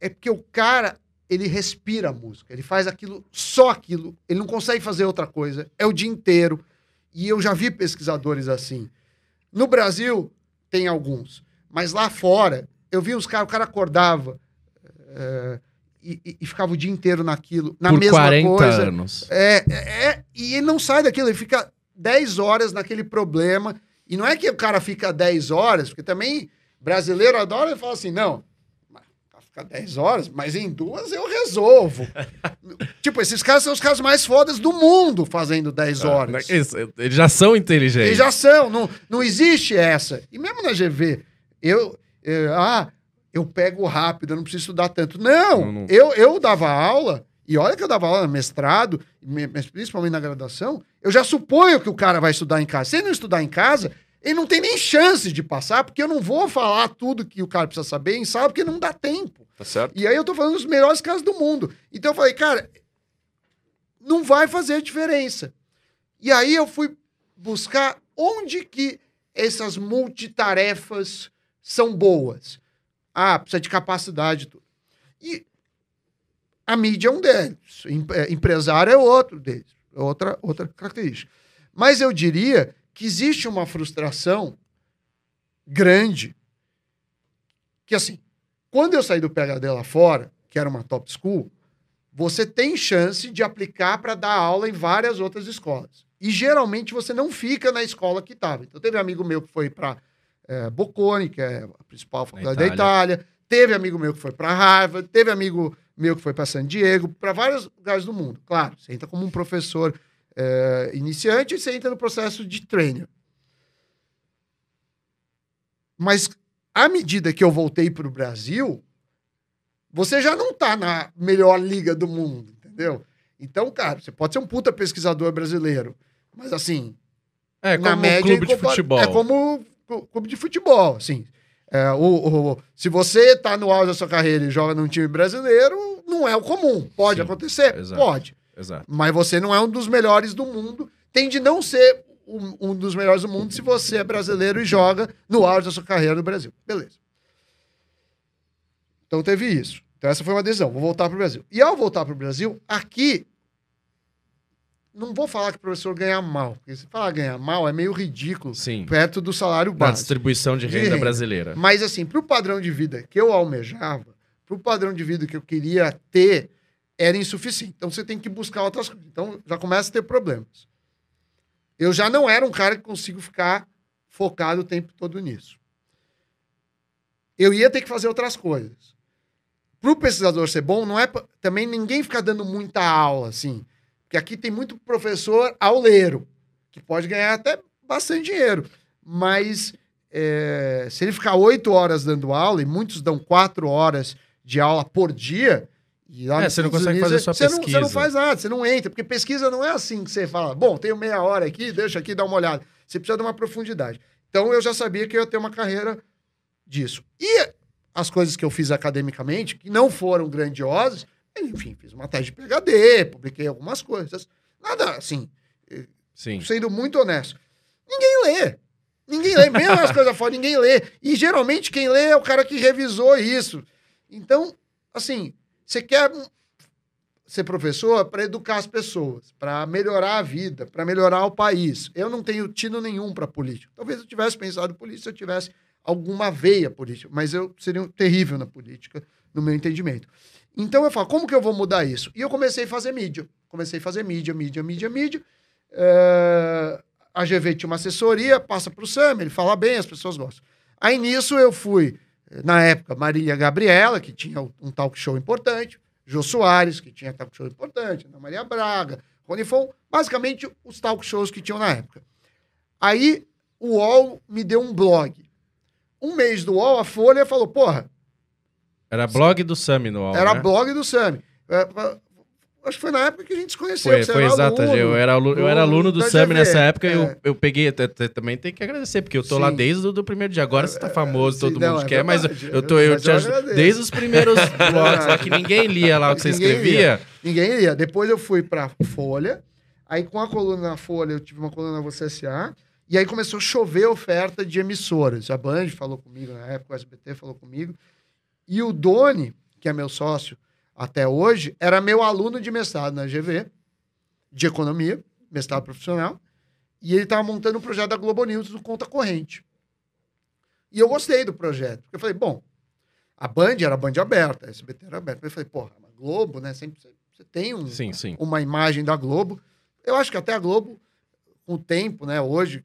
É porque o cara, ele respira a música, ele faz aquilo, só aquilo, ele não consegue fazer outra coisa, é o dia inteiro. E eu já vi pesquisadores assim. No Brasil, tem alguns, mas lá fora, eu vi os caras, o cara acordava eh, e, e- ficava o dia inteiro naquilo, na Por mesma 40 coisa. anos. É, é, é, e ele não sai daquilo, ele fica 10 horas naquele problema. E não é que o cara fica 10 horas, porque também brasileiro adora e fala assim: não, ficar 10 horas, mas em duas eu resolvo. tipo, esses caras são os caras mais fodas do mundo fazendo 10 horas. Isso, eles já são inteligentes. Eles já são, não, não existe essa. E mesmo na GV, eu, eh, ah, eu pego rápido, eu não preciso estudar tanto. Não, Não, não. Eu, eu dava aula, e olha que eu dava aula no mestrado, principalmente na graduação, eu já suponho que o cara vai estudar em casa. Se ele não estudar em casa, ele não tem nem chance de passar, porque eu não vou falar tudo que o cara precisa saber em sala, porque não dá tempo. Tá certo? E aí eu tô falando dos melhores casos do mundo. Então eu falei, cara, não vai fazer diferença. E aí eu fui buscar onde que essas multitarefas são boas. Ah, precisa de capacidade. tudo. E a mídia é um deles. É, Empresário é outro deles. É outra, outra característica. Mas eu diria que existe uma frustração grande que, assim, quando eu saí do PHD lá fora, que era uma top school, você tem chance de aplicar para dar aula em várias outras escolas. E geralmente você não fica na escola que estava. Então teve amigo meu que foi para é, Bocconi, que é a principal faculdade da Itália. Teve amigo meu que foi para Harvard. Teve amigo meu que foi para San Diego, para vários lugares do mundo. Claro, você entra como um professor é, iniciante e você entra no processo de trainer. Mas à medida que eu voltei para o Brasil, você já não está na melhor liga do mundo, entendeu? Então, cara, você pode ser um puta pesquisador brasileiro, mas assim. É como média, clube de futebol. É como clube de futebol, assim. É, o, o, se você está no auge da sua carreira e joga num time brasileiro, não é o comum. Pode Sim, acontecer? Exato, Pode. Exato. Mas você não é um dos melhores do mundo. Tem de não ser um, um, dos melhores do mundo se você é brasileiro e joga no auge da sua carreira no Brasil. Beleza. Então teve isso. Então essa foi uma decisão. Vou voltar para o Brasil. E ao voltar para o Brasil, aqui não vou falar que o professor ganha mal, porque se falar ganhar mal é meio ridículo Sim. perto do salário básico. Da distribuição de renda, de renda, brasileira. Mas assim, para o padrão de vida que eu almejava, para o padrão de vida que eu queria ter, era insuficiente. Então você tem que buscar outras coisas. Então já começa a ter problemas. Eu já não era um cara que consigo ficar focado o tempo todo nisso. Eu ia ter que fazer outras coisas. Para o pesquisador ser bom, não é pra... também ninguém ficar dando muita aula assim. Porque aqui tem muito professor auleiro, que pode ganhar até bastante dinheiro. Mas é, se ele ficar oito horas dando aula, e muitos dão quatro horas de aula por dia, e lá é, você não consegue Unidos, fazer sua você pesquisa. Não, você não faz nada, você não entra, porque pesquisa não é assim que você fala, bom, tenho meia hora aqui, deixa aqui, dá uma olhada. Você precisa de uma profundidade. Então eu já sabia que eu ia ter uma carreira disso. E as coisas que eu fiz academicamente, que não foram grandiosas, enfim, fiz uma tese de PHD, publiquei algumas coisas. Nada assim. Eh, Sim. Sendo muito honesto. Ninguém lê. Ninguém lê. Mesmo as coisas fora, ninguém lê. E geralmente quem lê é o cara que revisou isso. Então, assim, você quer ser professor para educar as pessoas, para melhorar a vida, para melhorar o país. Eu não tenho tino nenhum para política. Talvez eu tivesse pensado política se eu tivesse alguma veia política, mas eu seria um terrível na política, no meu entendimento. Então eu falo, como que eu vou mudar isso? E eu comecei a fazer mídia. Comecei a fazer mídia, mídia, mídia, mídia. É... A GV tinha uma assessoria, passa para o Sam, ele fala bem, as pessoas gostam. Aí nisso eu fui, na época, Marília Gabriela, que tinha um talk show importante, Jô Soares, que tinha talk show importante, Ana Maria Braga, Rony Fon, basicamente os talk shows que tinham na época. Aí o UOL me deu um blog. Um mês do UOL, a Folha falou, porra, era blog do Sami no UOL, Era né? blog do Sami. É, acho que foi na época que a gente se conheceu. Foi, foi exato. eu, era aluno, eu era aluno do Sami nessa época é. eu, eu peguei. também tem que agradecer, porque eu tô Sim. lá desde o primeiro dia. Agora você tá famoso, todo Sim, mundo não, quer, é mas eu, tô. Eu, te desde os primeiros blogs lá que ninguém lia lá o que você ninguém escrevia. Lia. Ninguém lia. Depois eu fui pra Folha. Aí com a coluna na Folha, eu tive uma coluna na Você SA. E aí começou a chover oferta de emissoras. A Band falou comigo na época, o SBT falou comigo. E o Doni, que é meu sócio até hoje, era meu aluno de mestrado na GV, de economia, mestrado profissional, e ele estava montando o um projeto da Globo News do Conta Corrente. E eu gostei do projeto. Porque eu falei, bom, a Band era a Band aberta, a SBT era aberta. Eu falei, porra, a Globo, né? Sempre você tem um, sim, sim. uma imagem da Globo. Eu acho que até a Globo, com o tempo, né, hoje,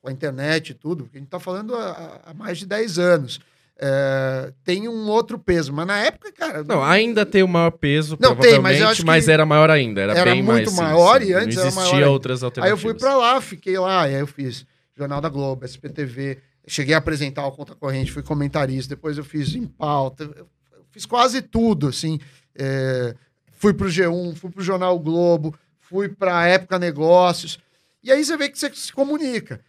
com a internet e tudo, porque a gente está falando há, há mais de 10 anos é, tem um outro peso. Mas na época, cara. Não, ainda tem o maior peso, não tem, mas, eu acho mas era maior ainda. Era, era bem muito mais, maior sim, sim. e antes não existia era maior. outras alternativas. Aí eu fui para lá, fiquei lá, e aí eu fiz Jornal da Globo, SPTV, cheguei a apresentar o Conta Corrente, fui comentarista, depois eu fiz em pauta, eu fiz quase tudo, assim. É, fui pro G1, fui pro Jornal Globo, fui pra Época Negócios. E aí você vê que você se comunica.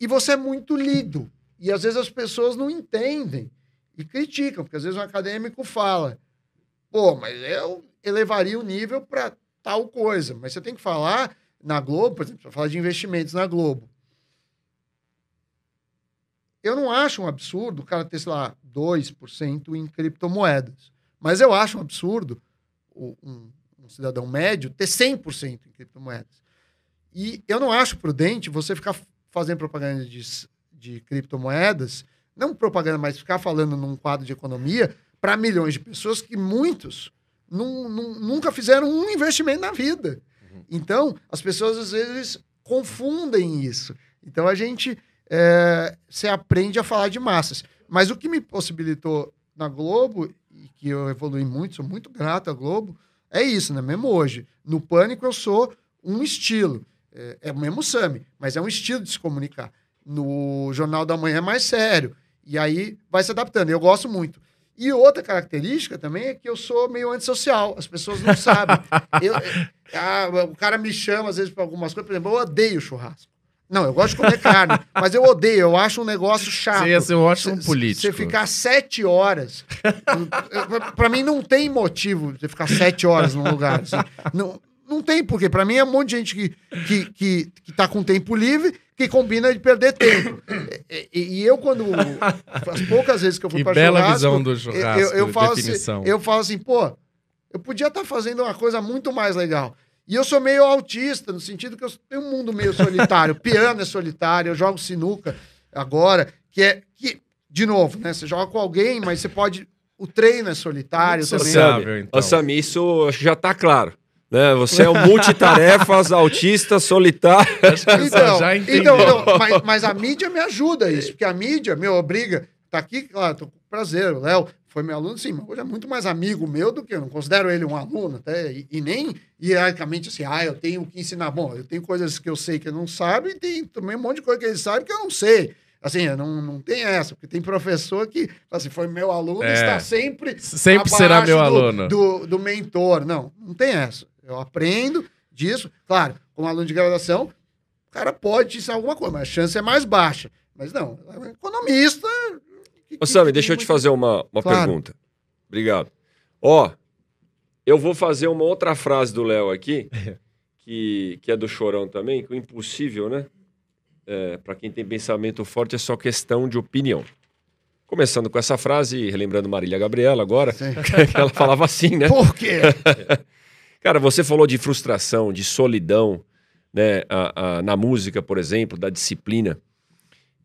E você é muito lido. E às vezes as pessoas não entendem e criticam, porque às vezes um acadêmico fala: pô, mas eu elevaria o nível para tal coisa. Mas você tem que falar na Globo, por exemplo, falar de investimentos na Globo. Eu não acho um absurdo o cara ter, sei lá, 2% em criptomoedas. Mas eu acho um absurdo um, um cidadão médio ter 100% em criptomoedas. E eu não acho prudente você ficar fazendo propaganda de de criptomoedas, não propaganda, mas ficar falando num quadro de economia para milhões de pessoas que muitos nunca fizeram um investimento na vida. Uhum. Então, as pessoas às vezes confundem isso. Então a gente é, se aprende a falar de massas. Mas o que me possibilitou na Globo, e que eu evolui muito, sou muito grato à Globo, é isso, né? Mesmo hoje. No Pânico eu sou um estilo. É, é o mesmo Sami, mas é um estilo de se comunicar. No Jornal da Manhã é mais sério. E aí vai se adaptando. Eu gosto muito. E outra característica também é que eu sou meio antissocial. As pessoas não sabem. Eu, ah, o cara me chama, às vezes, para algumas coisas. Por exemplo, eu odeio churrasco. Não, eu gosto de comer carne, mas eu odeio, eu acho um negócio chato. Você ia ser um ótimo político. Você ficar sete horas. para mim não tem motivo de ficar sete horas num lugar. Assim. Não, não tem porquê. Para mim é um monte de gente que, que, que, que tá com tempo livre que combina de perder tempo. E, e, eu, quando. As poucas vezes que eu fui para bela churrasco, visão do churrasco. Eu, eu, falo assim, eu falo assim, pô, eu podia estar tá fazendo uma coisa muito mais legal. E eu sou meio autista, no sentido que eu tenho um mundo meio solitário. Piano é solitário, eu jogo sinuca agora, que é. Que, de novo, né? Você joga com alguém, mas você pode. O treino é solitário também. Sociável, então. Ô, Sam, isso já está claro. Né? Você é um multitarefas, autista, solitário. Então, então não, mas, mas, a mídia me ajuda isso, porque a mídia me obriga. Tá aqui, claro, tô com prazer, o Léo foi meu aluno, sim, mas hoje é muito mais amigo meu do que eu não considero ele um aluno, até, e, e, nem hierarquicamente assim, ah, eu tenho que ensinar. Bom, eu tenho coisas que eu sei que ele não sabe, e tem também um monte de coisa que ele sabe que eu não sei. Assim, não, não tem essa, porque tem professor que, assim, foi meu aluno é, está sempre. Sempre será meu do, aluno. Do, do mentor. Não, não tem essa. Eu aprendo disso. Claro, como aluno de graduação, o cara pode te ensinar alguma coisa, mas a chance é mais baixa. Mas não, é economista. Que, Ô, Sami, deixa eu te fazer uma, uma claro. pergunta. Obrigado. Ó, eu vou fazer uma outra frase do Léo aqui, que, que é do Chorão também, que o impossível, né? É, Para quem tem pensamento forte, é só questão de opinião. Começando com essa frase, relembrando Marília Gabriela agora, que ela falava assim, né? Por quê? Cara, você falou de frustração, de solidão, né? A, a, na música, por exemplo, da disciplina.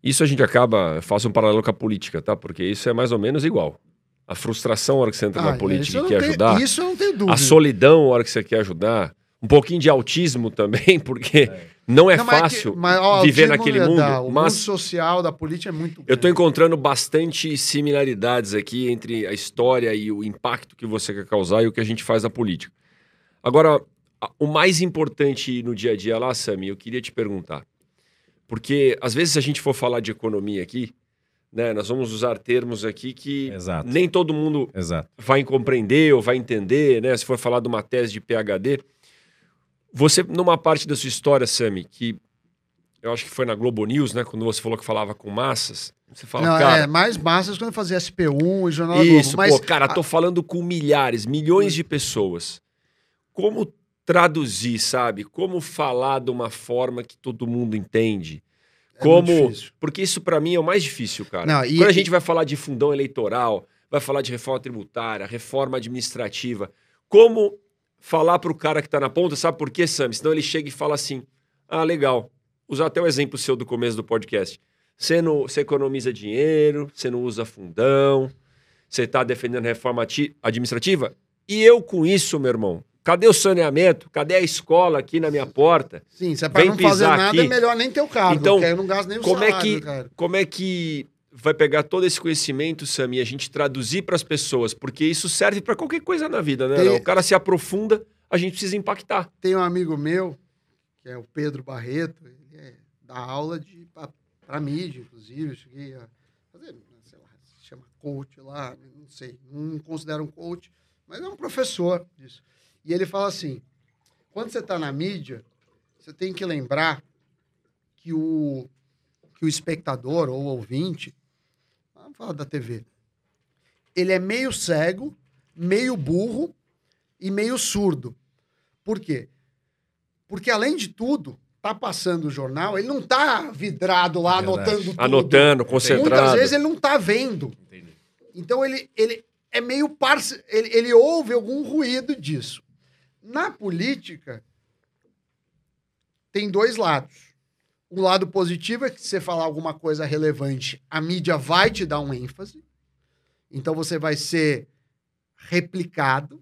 Isso a gente acaba, faço um paralelo com a política, tá? Porque isso é mais ou menos igual. A frustração na hora que você entra ah, na política e quer tenho, ajudar. Isso eu não tenho dúvida. A solidão na hora que você quer ajudar. Um pouquinho de autismo também, porque é. não é não, fácil mas, mas, viver naquele mundo. O mas mundo social da política é muito Eu estou encontrando bastante similaridades aqui entre a história e o impacto que você quer causar e o que a gente faz na política. Agora, o mais importante no dia a dia lá, Sami, eu queria te perguntar. Porque às vezes se a gente for falar de economia aqui, né, nós vamos usar termos aqui que Exato. nem todo mundo Exato. vai compreender ou vai entender, né? Se for falar de uma tese de PhD, você numa parte da sua história, Sami, que eu acho que foi na Globo News, né, quando você falou que falava com massas, você fala, Não, cara, é mais massas quando eu fazia SP1 e Jornal Isso, Globo. Mas, pô, cara, tô falando com milhares, milhões de pessoas como traduzir, sabe? Como falar de uma forma que todo mundo entende. É como. Porque isso para mim é o mais difícil, cara. Não, e, Quando a gente vai falar de fundão eleitoral, vai falar de reforma tributária, reforma administrativa, como falar para o cara que está na ponta, sabe por quê, Sam? Senão ele chega e fala assim: ah, legal. Usar até o exemplo seu do começo do podcast. Você, não, você economiza dinheiro, você não usa fundão, você está defendendo reforma administrativa. E eu, com isso, meu irmão, Cadê o saneamento? Cadê a escola aqui na minha porta? Sim, se é para não fazer nada, aqui. é melhor nem ter o carro, então, eu não gasto nem o como salário, é que, cara. Como é que vai pegar todo esse conhecimento, Sam, e a gente traduzir para as pessoas? Porque isso serve para qualquer coisa na vida, né? Tem... O cara se aprofunda, a gente precisa impactar. Tem um amigo meu, que é o Pedro Barreto, ele é, dá aula de para mídia, inclusive. Eu cheguei a fazer, sei lá, se chama coach lá, não sei, não considero um coach, mas é um professor disso. E ele fala assim: quando você está na mídia, você tem que lembrar que o, que o espectador ou ouvinte, vamos falar da TV, ele é meio cego, meio burro e meio surdo. Por quê? Porque, além de tudo, tá passando o jornal, ele não tá vidrado lá Verdade. anotando tudo. Anotando, concentrado. Muitas vezes ele não tá vendo. Entendi. Então ele, ele é meio parce... ele, ele ouve algum ruído disso. Na política, tem dois lados. O lado positivo é que se você falar alguma coisa relevante, a mídia vai te dar um ênfase. Então você vai ser replicado.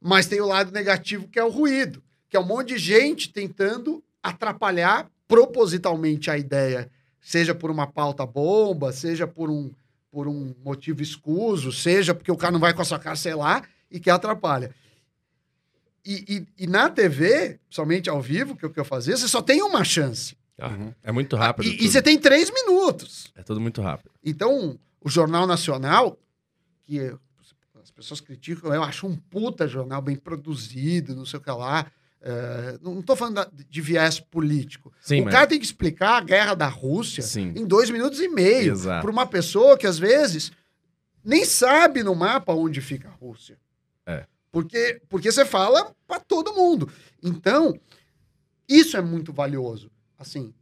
Mas tem o lado negativo que é o ruído, que é um monte de gente tentando atrapalhar propositalmente a ideia, seja por uma pauta bomba, seja por um, por um motivo escuso, seja porque o cara não vai com a sua cara, sei lá, e que atrapalha. E, e, e na TV, principalmente ao vivo, que é o que eu fazia, você só tem uma chance. Uhum. É muito rápido. E, e, você tem três minutos. É tudo muito rápido. Então, o Jornal Nacional, que as pessoas criticam, eu acho um puta jornal bem produzido, não sei o que lá. É, não estou falando de viés político. Sim, o mas... cara tem que explicar a guerra da Rússia Sim. em dois minutos e meio para uma pessoa que às vezes nem sabe no mapa onde fica a Rússia. Porque, porque você fala para todo mundo. Então, isso é muito valioso. Assim,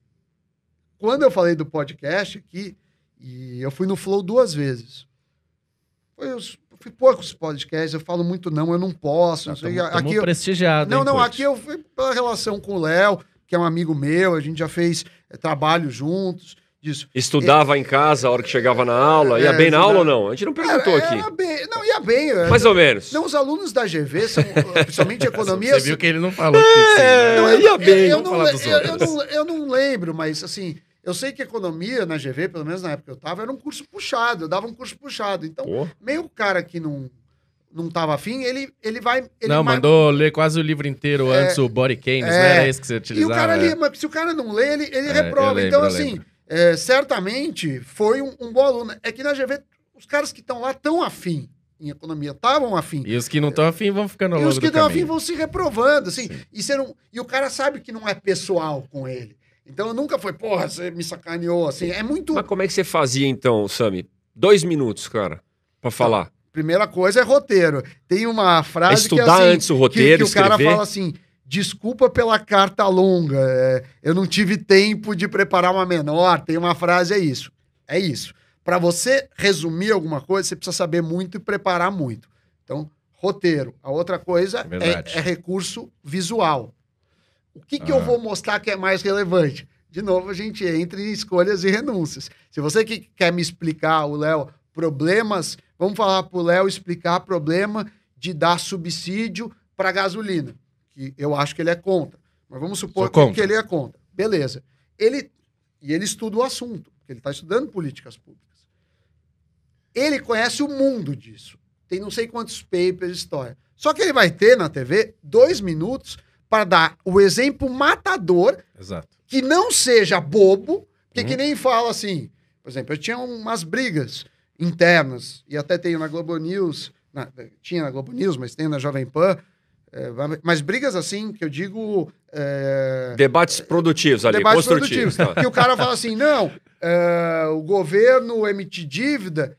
quando eu falei do podcast aqui, e eu fui no Flow duas vezes. Foi os, fui poucos podcasts, eu falo muito não, eu não posso. não sei, Tamo, aqui eu, prestigiado. não, hein, não, coach? aqui eu fui pela relação com o Léo, que é um amigo meu, a gente já fez é, trabalho juntos, disso. Estudava em casa a hora que chegava na aula? Ia É, bem na aula ou não? A gente não perguntou Era- aqui. bem- não, ia bem. é, Mais ou menos. Não, os alunos da GV, são, principalmente economia... Você viu que ele não falou que sim, né? Não, É, eu, ia eu- bem, eu, vamos não, eu, eu não, eu não lembro, mas assim, eu sei que economia na GV, pelo menos na época que eu tava, era um curso puxado, eu dava um curso puxado. Então, Pô. meio o cara que não, não tava afim, ele, ele vai. Ele não, mandou ler quase o livro inteiro antes, o Body Keynes, é. não era esse que você E utilizava? o cara ali, é. mas se o cara não lê, ele, ele É, reprova. eu lembro, então, eu assim, lembro. É, certamente foi um, um bom aluno. É que na GV, os caras que estão lá estão afim em economia, estavam afim. E os que não estão afim vão ficando E os que estão afim vão se reprovando, assim. E, você não, e o cara sabe que não é pessoal com ele. Então nunca foi, porra, você me sacaneou, assim. É muito. Mas como é que você fazia então, Sami? Dois minutos, cara, pra falar. Primeira coisa é roteiro. Tem uma frase Estudar que é assim, antes o roteiro, que, que o cara fala assim: desculpa pela carta longa, é, eu não tive tempo de preparar uma menor. Tem uma frase, é isso. É isso. Para você resumir alguma coisa, você precisa saber muito e preparar muito. Então, roteiro. A outra coisa Verdade. é, é recurso visual. O que, que eu Ah. vou mostrar que é mais relevante? De novo, a gente entra em escolhas e renúncias. Se você que quer me explicar, o Léo, problemas, vamos falar para o Léo explicar problema de dar subsídio para gasolina, que eu acho que ele é contra. Mas vamos supor que, que ele é contra. Beleza. Ele, e ele estuda o assunto, porque ele está estudando políticas públicas. Ele conhece o mundo disso. Tem não sei quantos papers, história. Só que ele vai ter na TV dois minutos para dar o exemplo matador Exato. que não seja bobo, porque Uhum. que nem fala assim. Por exemplo, eu tinha umas brigas internas, e até tenho na Globo News, na- tinha na Globo News, mas tem na Jovem Pan, é, mas brigas assim, que eu digo. é, Debates produtivos ali, debates construtivos. produtivos. tá. Que o cara fala assim: não, é, o governo emitir dívida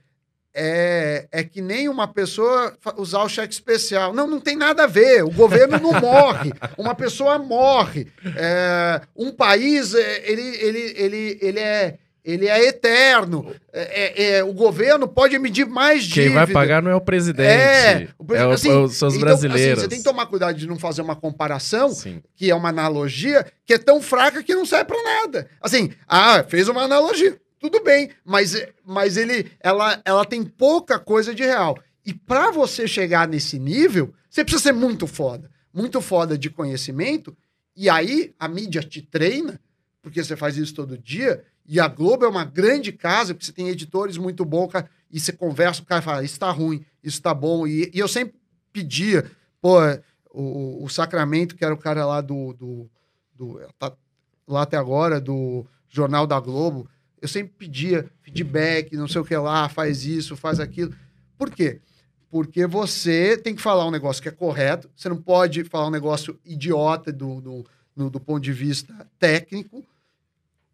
é, é que nem uma pessoa usar o cheque especial. Não, não tem nada a ver. O governo não morre. Uma pessoa morre. É, um país, é, ele, ele, ele, ele, é, ele é eterno. É, é, é, o governo pode emitir mais dívida. Quem vai pagar não é o presidente. É, o É, o- assim, são os então, assim, brasileiros. você tem que tomar cuidado de não fazer uma comparação Sim. que é uma analogia que é tão fraca que não serve pra nada. Assim, ah, fez uma analogia. Tudo bem, mas, mas ele, ela, ela tem pouca coisa de real. E pra você chegar nesse nível, você precisa ser muito foda. Muito foda de conhecimento. E aí a mídia te treina, porque você faz isso todo dia. E a Globo é uma grande casa, porque você tem editores muito bons. E você conversa, o cara fala, isso tá ruim, isso tá bom. E, e eu sempre pedia, pô, o, o Sacramento, que era o cara lá do. do, do tá lá até agora, do Jornal da Globo, eu sempre pedia feedback, não sei o que lá, faz isso, faz aquilo. Por quê? Porque você tem que falar um negócio que é correto, você não pode falar um negócio idiota do, do, no- do ponto de vista técnico.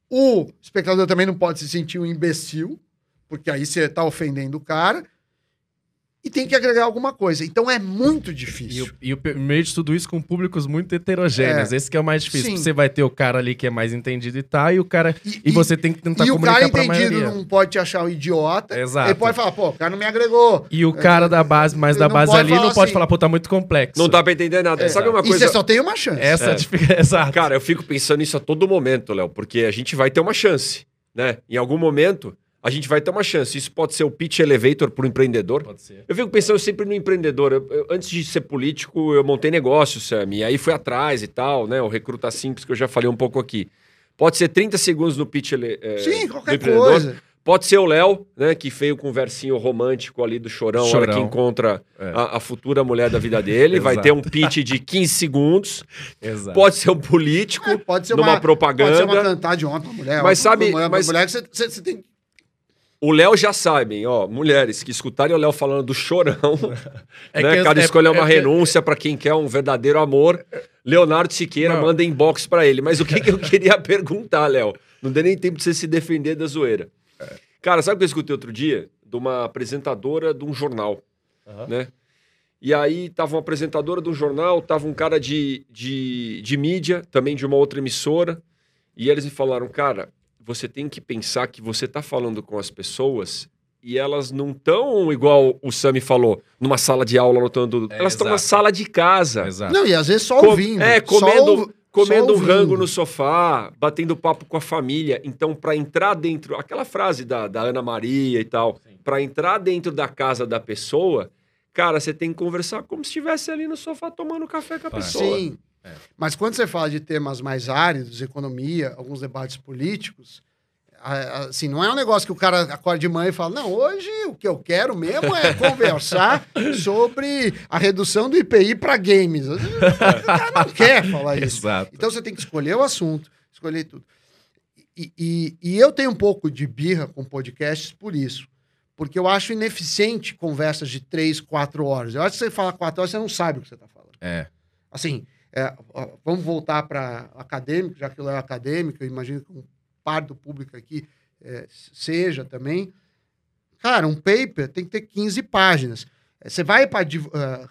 O espectador também não pode se sentir um imbecil, porque aí você está ofendendo o cara. E tem que agregar alguma coisa. Então é muito E, difícil. o, e o meio de tudo isso com públicos muito heterogêneos. É. Esse que é o mais difícil. Sim. porque Você vai ter o cara ali que é mais entendido e tá, e o cara. E- E, e- você tem que tentar e o comunicar cara pra entendido maioria. não pode te achar um idiota. Exato. Ele pode falar, pô, o cara não me agregou. E o cara da base, mais Ele da não base pode ali, não pode assim. falar, pô, tá muito complexo. Não dá pra entender nada. Sabe uma E coisa? você só tem uma chance. Essa É. dific- Exato. Cara, eu fico pensando nisso a todo momento, Léo, porque a gente vai ter uma chance, né? Em algum momento, a gente vai ter uma chance. Isso pode ser o pitch elevator para o empreendedor. Pode ser. Eu fico pensando sempre no empreendedor. Eu- eu- antes de ser político, eu montei negócio, Sam, e aí fui atrás e tal, né? O Recruta Simples, que eu já falei um pouco aqui. Pode ser 30 segundos no pitch ele, é, Sim, do qualquer empreendedor. coisa. Pode ser o Léo, né? Que veio com um versinho romântico ali do chorão, a hora Chorão. que encontra É. a, a futura mulher da vida dele. vai ter um pitch de 15 segundos. Exato. Pode ser um político, É, pode ser numa uma propaganda. Pode ser uma cantar de ontem, uma mulher. Mas uma- sabe- Uma mulher, mas- uma mulher que você tem. O Léo já sabem, ó, mulheres que escutarem o Léo falando do chorão, É né? Cada é- escolha é uma é renúncia pra quem quer um verdadeiro amor. Leonardo Siqueira Não. manda inbox pra ele. Mas o que, que eu queria perguntar, Léo? Não deu nem tempo de você se defender da zoeira. Cara, sabe o que eu escutei outro dia? De uma apresentadora de um jornal, Aham. né? E aí tava uma apresentadora de um jornal, tava um cara de, de, de mídia, também de uma outra emissora, e eles me falaram, cara, você tem que pensar que você tá falando com as pessoas e elas não estão igual o Sami falou, numa sala de aula anotando. É, elas estão na sala de casa. Exato. Não, e às vezes só Com- ouvindo. É, Só comendo, ouv- comendo um rango no sofá, batendo papo com a família. Então, para entrar dentro, aquela frase da, da Ana Maria e tal, para entrar dentro da casa da pessoa, cara, você tem que conversar como se estivesse ali no sofá tomando café com a pessoa. Sim. É. Mas quando você fala de temas mais áridos, economia, alguns debates políticos, assim, não é um negócio que o cara acorda de manhã e fala, não, hoje o que eu quero mesmo é conversar sobre a redução do IPI para games. O cara não quer falar isso. Exato. Então você tem que escolher o assunto, escolher tudo. E, e- e eu tenho um pouco de birra com podcasts por isso. Porque eu acho ineficiente conversas de três, quatro horas. Eu acho que você fala quatro horas, você não sabe o que você está falando. É. Assim, é, vamos voltar para acadêmico, já que eu é acadêmico, eu imagino que um par do público aqui é, seja também. Cara, um paper tem que ter 15 páginas. É, Você vai para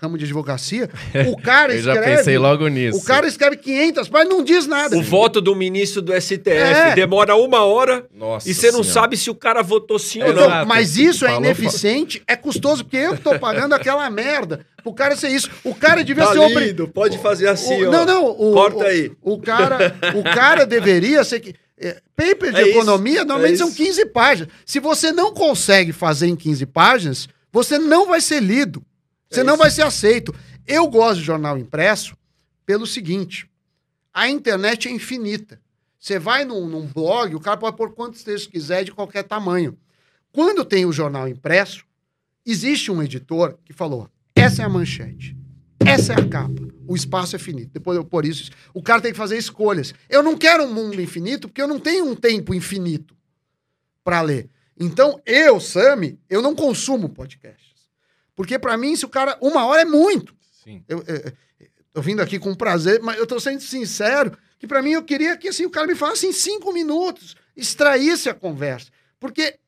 ramo de advocacia, o cara Eu já escreve. pensei logo nisso. O cara escreve 500 páginas, não diz nada. O voto do ministro do STF É. demora uma hora Nossa e você não sabe se o cara votou sim ou Então, não. Exato. mas isso é ineficiente, é custoso, porque eu que tô pagando aquela merda pro cara ser isso. O cara devia Tá ser obrigado. pode fazer assim, O- ó. Não, não. O, Corta o- aí. O cara, o cara deveria ser que. é, paper de É isso, economia normalmente é são isso. 15 páginas. Se você não consegue fazer em 15 páginas, você não vai ser lido. Você É não vai ser aceito. Eu gosto de jornal impresso pelo seguinte: a internet é infinita. Você vai num, num blog, o cara pode pôr quantos textos quiser de qualquer tamanho. Quando tem o jornal impresso, existe um editor que falou: essa é a manchete, essa é a capa, o espaço é finito. Depois eu por isso, o cara tem que fazer escolhas. Eu não quero um mundo infinito porque eu não tenho um tempo infinito para ler. Então, eu, Sami, eu não consumo podcasts. Porque para mim, se o cara. Uma hora é muito. Sim. Eu, eu, eu tô vindo aqui com prazer, mas eu tô sendo sincero que para mim eu queria que assim, o cara me falasse em cinco minutos, extraísse a conversa. Porque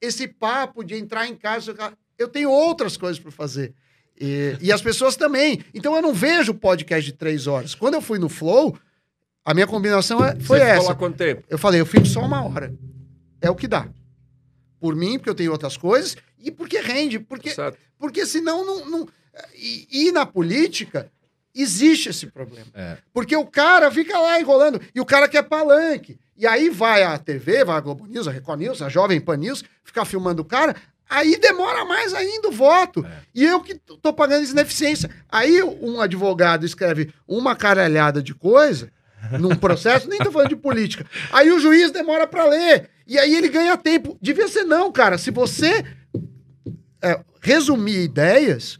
esse papo de entrar em casa, eu tenho outras coisas para fazer. E, e as pessoas também. Então eu não vejo podcast de três horas. Quando eu fui no Flow, a minha combinação é- foi Você essa. lá quanto tempo? Eu falei, eu fico só uma hora. É o que dá. Por mim, porque eu tenho outras coisas, e porque rende. Porque, porque senão não. não e, e na política existe esse problema. É. Porque o cara fica lá enrolando, e o cara quer palanque. E aí vai a TV, vai a Globo News, a Record News, a Jovem Pan News, ficar filmando o cara, aí demora mais ainda o voto. É. E eu que tô pagando isso na eficiência. Aí um advogado escreve uma caralhada de coisa num processo, nem tô falando de política. Aí o juiz demora para ler. E aí ele ganha tempo. Devia ser não, cara. Se você é, resumir ideias,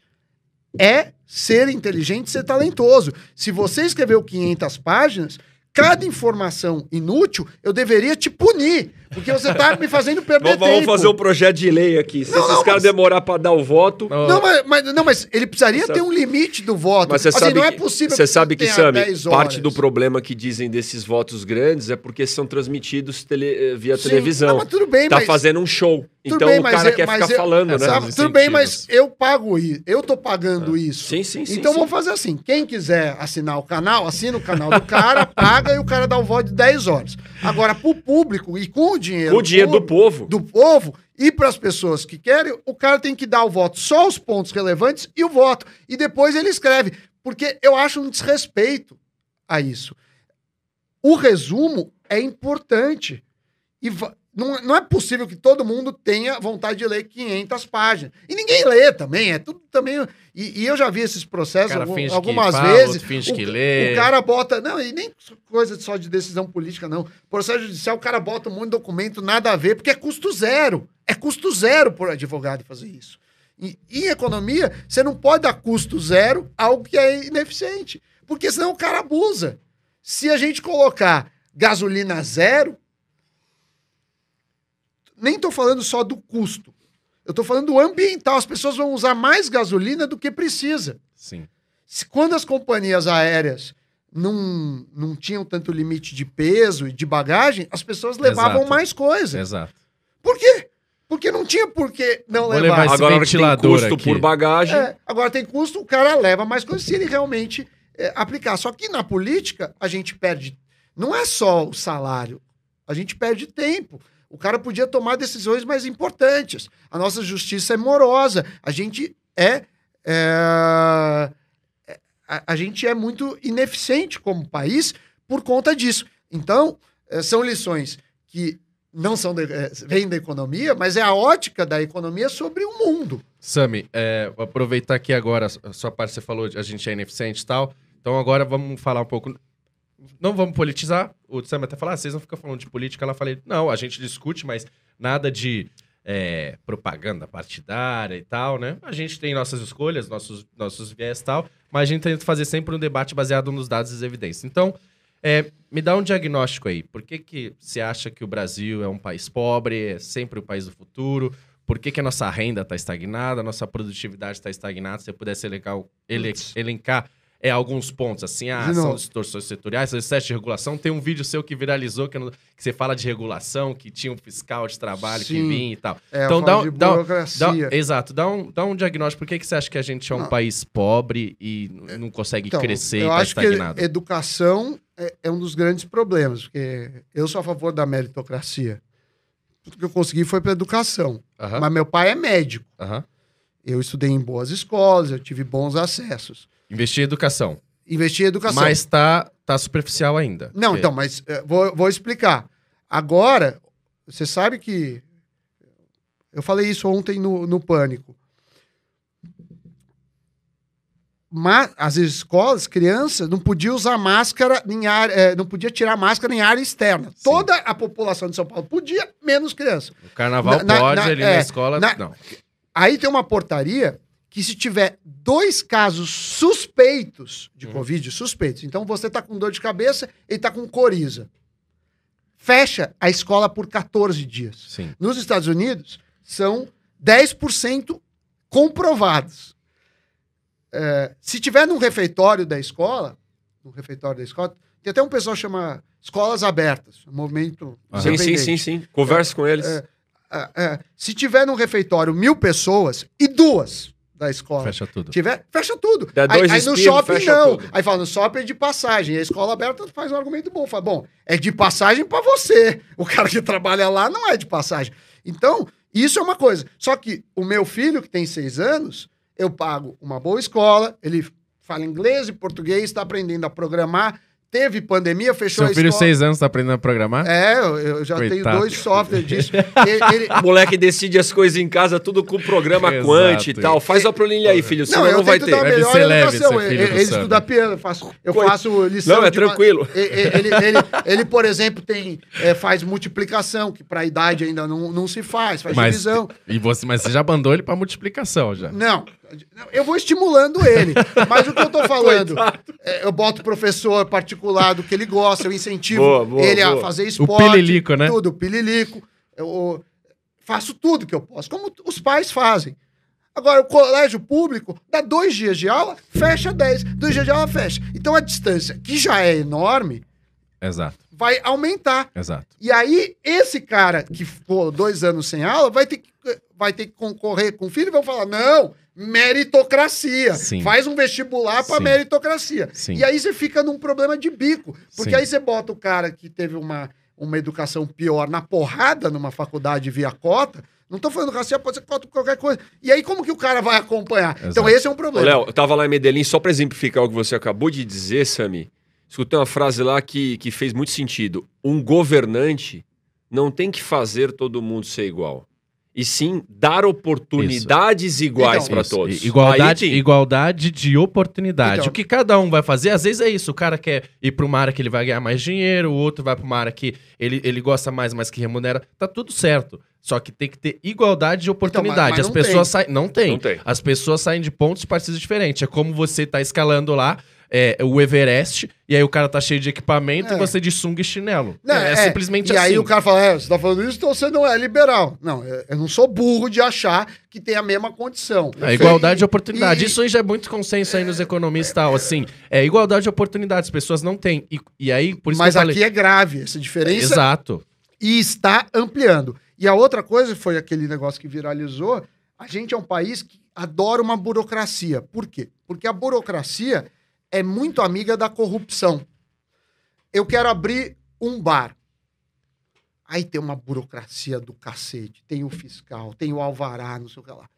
é ser inteligente, ser talentoso. Se você escreveu 500 páginas, cada informação inútil, eu deveria te punir. Porque você tá me fazendo perder Vamos, vamos tempo. fazer um projeto de lei aqui. Se Não, esses não, caras mas- demorar pra dar o voto. Não, Não mas, mas- não, mas ele precisaria ter um limite do voto. Mas você assim, sabe não é possível você sabe que, Sami, 10 parte do problema que dizem desses votos grandes é porque são transmitidos tele- eh, via Sim, televisão. não, mas tudo bem, tá mas- fazendo um show. Tudo Então bem, o cara eu- quer ficar eu- falando, né? Sabe, tudo bem, mas eu pago isso. Eu tô pagando isso. Sim, sim, sim. então sim. vamos fazer assim: quem quiser assinar o canal, assina o canal do cara, paga e o cara dá o voto de 10 horas. Agora, pro público e com o dinheiro, o dinheiro do povo. do povo e para as pessoas que querem, o cara tem que dar o voto só os pontos relevantes e o voto. E depois ele escreve. Porque eu acho um desrespeito a isso. O resumo é importante. E, va- não, não é possível que todo mundo tenha vontade de ler 500 páginas. E ninguém lê também, é tudo também. E, e eu já vi esses processos algum- algumas fala, vezes. finge o, que lê. o cara bota. Não, e nem coisa só de decisão política, não. Processo judicial, o cara bota um monte de documento, nada a ver, porque é custo zero. É custo zero por advogado fazer isso. E em economia, você não pode dar custo zero algo que é ineficiente. Porque senão o cara abusa. Se a gente colocar gasolina zero, nem estou falando só do custo. Eu estou falando do ambiental. As pessoas vão usar mais gasolina do que precisa. Sim. Se- Quando as companhias aéreas não, não tinham tanto limite de peso e de bagagem, as pessoas levavam Exato. mais coisa. Exato. Por quê? Porque não tinha por que não Vou levar. levar Agora, tem custo aqui. por bagagem. É, agora tem custo, o cara leva mais coisa se ele realmente é, aplicar. Só que na política, a gente perde. Não é só o salário, a gente perde tempo. O cara podia tomar decisões mais importantes. A nossa justiça é morosa. A gente é. é, é, a, a gente é muito ineficiente como país por conta disso. Então, é, são lições que não são de, é, vêm da economia, mas é a ótica da economia sobre o mundo. Sami, é, aproveitar aqui agora a sua parte, você falou a gente é ineficiente e tal. Então agora vamos falar um pouco. Não vamos politizar. O Sami até falou, ah, vocês não ficam falando de política. Ela falei, não, a gente discute, mas nada de é, propaganda partidária e tal, né? A gente tem nossas escolhas, nossos, nossos viés e tal, mas a gente tenta fazer sempre um debate baseado nos dados e evidências. Então, é, me dá um diagnóstico aí. Por que, que você acha que o Brasil é um país pobre, é sempre o país do futuro? Por que, que a nossa renda está estagnada, a nossa produtividade está estagnada? Se você pudesse elencar, ele- elencar é, alguns pontos, assim, ah, são distorções setoriais, excesso de regulação. Tem um vídeo seu que viralizou, que, não- que você fala de regulação, que tinha um fiscal de trabalho que Sim. vinha e tal. É, Então, dá um- dá um- burocracia. Dá- exato, dá um, dá um diagnóstico. Por que, que você acha que a gente é um Não. país pobre e não consegue Então, crescer e eu tá acho estagnado? que educação é, é um dos grandes problemas, porque eu sou a favor da meritocracia. Tudo que eu consegui foi para educação. Aham, Mas meu pai é médico. aham. Eu estudei em boas escolas, eu tive bons acessos. Investir em educação. Investi em educação. Mas tá, tá superficial ainda. Não, Porque- então, mas eh, vou, vou explicar. Agora, você sabe que. Eu falei isso ontem no, no Pânico. Ma as escolas, crianças, não podiam usar máscara em área. eh, não podia tirar máscara em área externa. Sim. Toda a população de São Paulo podia, menos criança. O carnaval Na- na- pode, na- ali é, na escola, não. Aí tem uma portaria que se tiver dois casos suspeitos de Uhum. Covid, suspeitos, então você tá com dor de cabeça e tá com coriza. Fecha a escola por 14 dias. Sim. Nos Estados Unidos, são 10% comprovados. É, se tiver num refeitório da escola, no refeitório da escola, tem até um pessoal que chama Escolas Abertas, um movimento Aham. Sim, sim, sim, sim. Conversa com eles. É, Ah, é, se tiver num refeitório mil pessoas e duas da escola Fecha tudo. tiver, fecha tudo. Dá Aí, dois aí no shopping fecha não. tudo. Aí fala, no shopping é de passagem. E a escola aberta faz um argumento bom. Fala, bom, é de passagem pra você. O cara que trabalha lá não é de passagem. Então, isso é uma coisa. Só que o meu filho, que tem seis anos, eu pago uma boa escola, ele fala inglês e português, está aprendendo a programar. Teve pandemia, fechou Seu a filho, escola. seis anos, tá aprendendo a programar? É, eu, eu já tenho Coitado. dois softwares disso. Ele- ele- O moleque decide as coisas em casa, tudo com programa Exato. quant e tal. Faz a planilha aí, filho, senão Não, não, eu vai tento ter. dar melhor ser leve educação. Ele, filho ele estuda piano, eu faço, eu Coi- faço lição. Não, é tranquilo. Ele, ele, ele, por exemplo, tem, é, faz multiplicação, que para a idade ainda não, não se faz, faz Mas, divisão. e você, mas você já mandou ele pra multiplicação já. Não, eu vou estimulando ele. Mas o que eu tô falando, é, eu boto professor particular do que ele gosta, eu incentivo Boa, boa, ele a boa. fazer esporte. pililico, né? Tudo, pililico. Eu faço tudo que eu posso, como os pais fazem. Agora, o colégio público dá dois dias de aula, fecha dez. Dois dias de aula, fecha. Então a distância, que já é enorme, Exato, vai aumentar. exato. E aí, esse cara que ficou dois anos sem aula vai ter que, vai ter que concorrer com o filho e vão falar: não, meritocracia. Sim. Faz um vestibular para meritocracia. Sim. E aí você fica num problema de bico. Porque Sim. aí você bota o cara que teve uma, uma educação pior na porrada numa faculdade via cota. Não tô falando racial, pode ser cota por qualquer coisa. E aí, como que o cara vai acompanhar? Então, Exato. esse é um problema. Léo, eu tava lá em Medellín, só pra exemplificar o que você acabou de dizer, Sami. Escutei uma frase lá que, que fez muito sentido. Um governante não tem que fazer todo mundo ser igual. E sim dar oportunidades iguais Então, para Isso, todos. Igualdade, Aí igualdade de oportunidade. Então- o que cada um vai fazer, às vezes é isso. O cara quer ir pra uma área que ele vai ganhar mais dinheiro, o outro vai pra uma área que ele, ele gosta mais, mas que remunera. Tá tudo certo. Só que tem que ter igualdade de oportunidade. mas As não pessoas saem. Não tem. Não tem. As pessoas saem de pontos partidos diferentes. É como você tá escalando lá é, o Everest, e aí o cara tá cheio de equipamento É. e você de sunga e chinelo. Não, é, simplesmente e assim. aí o cara fala, é, você tá falando isso, então você não é liberal. Não, eu eu não sou burro de achar que tem a mesma condição. A igualdade de E- oportunidade. e- Isso aí já é muito consenso aí nos economistas e tal. Assim, é igualdade de oportunidade. As pessoas não têm. E, e aí, por isso Mas que eu falei. aqui é grave essa diferença Exato. e está ampliando. E a outra coisa foi aquele negócio que viralizou. A gente é um país que adora uma burocracia. Por quê? Porque a burocracia é muito amiga da corrupção. Eu quero abrir um bar. Aí tem uma burocracia do cacete. Tem o fiscal, tem o alvará, não sei o que lá.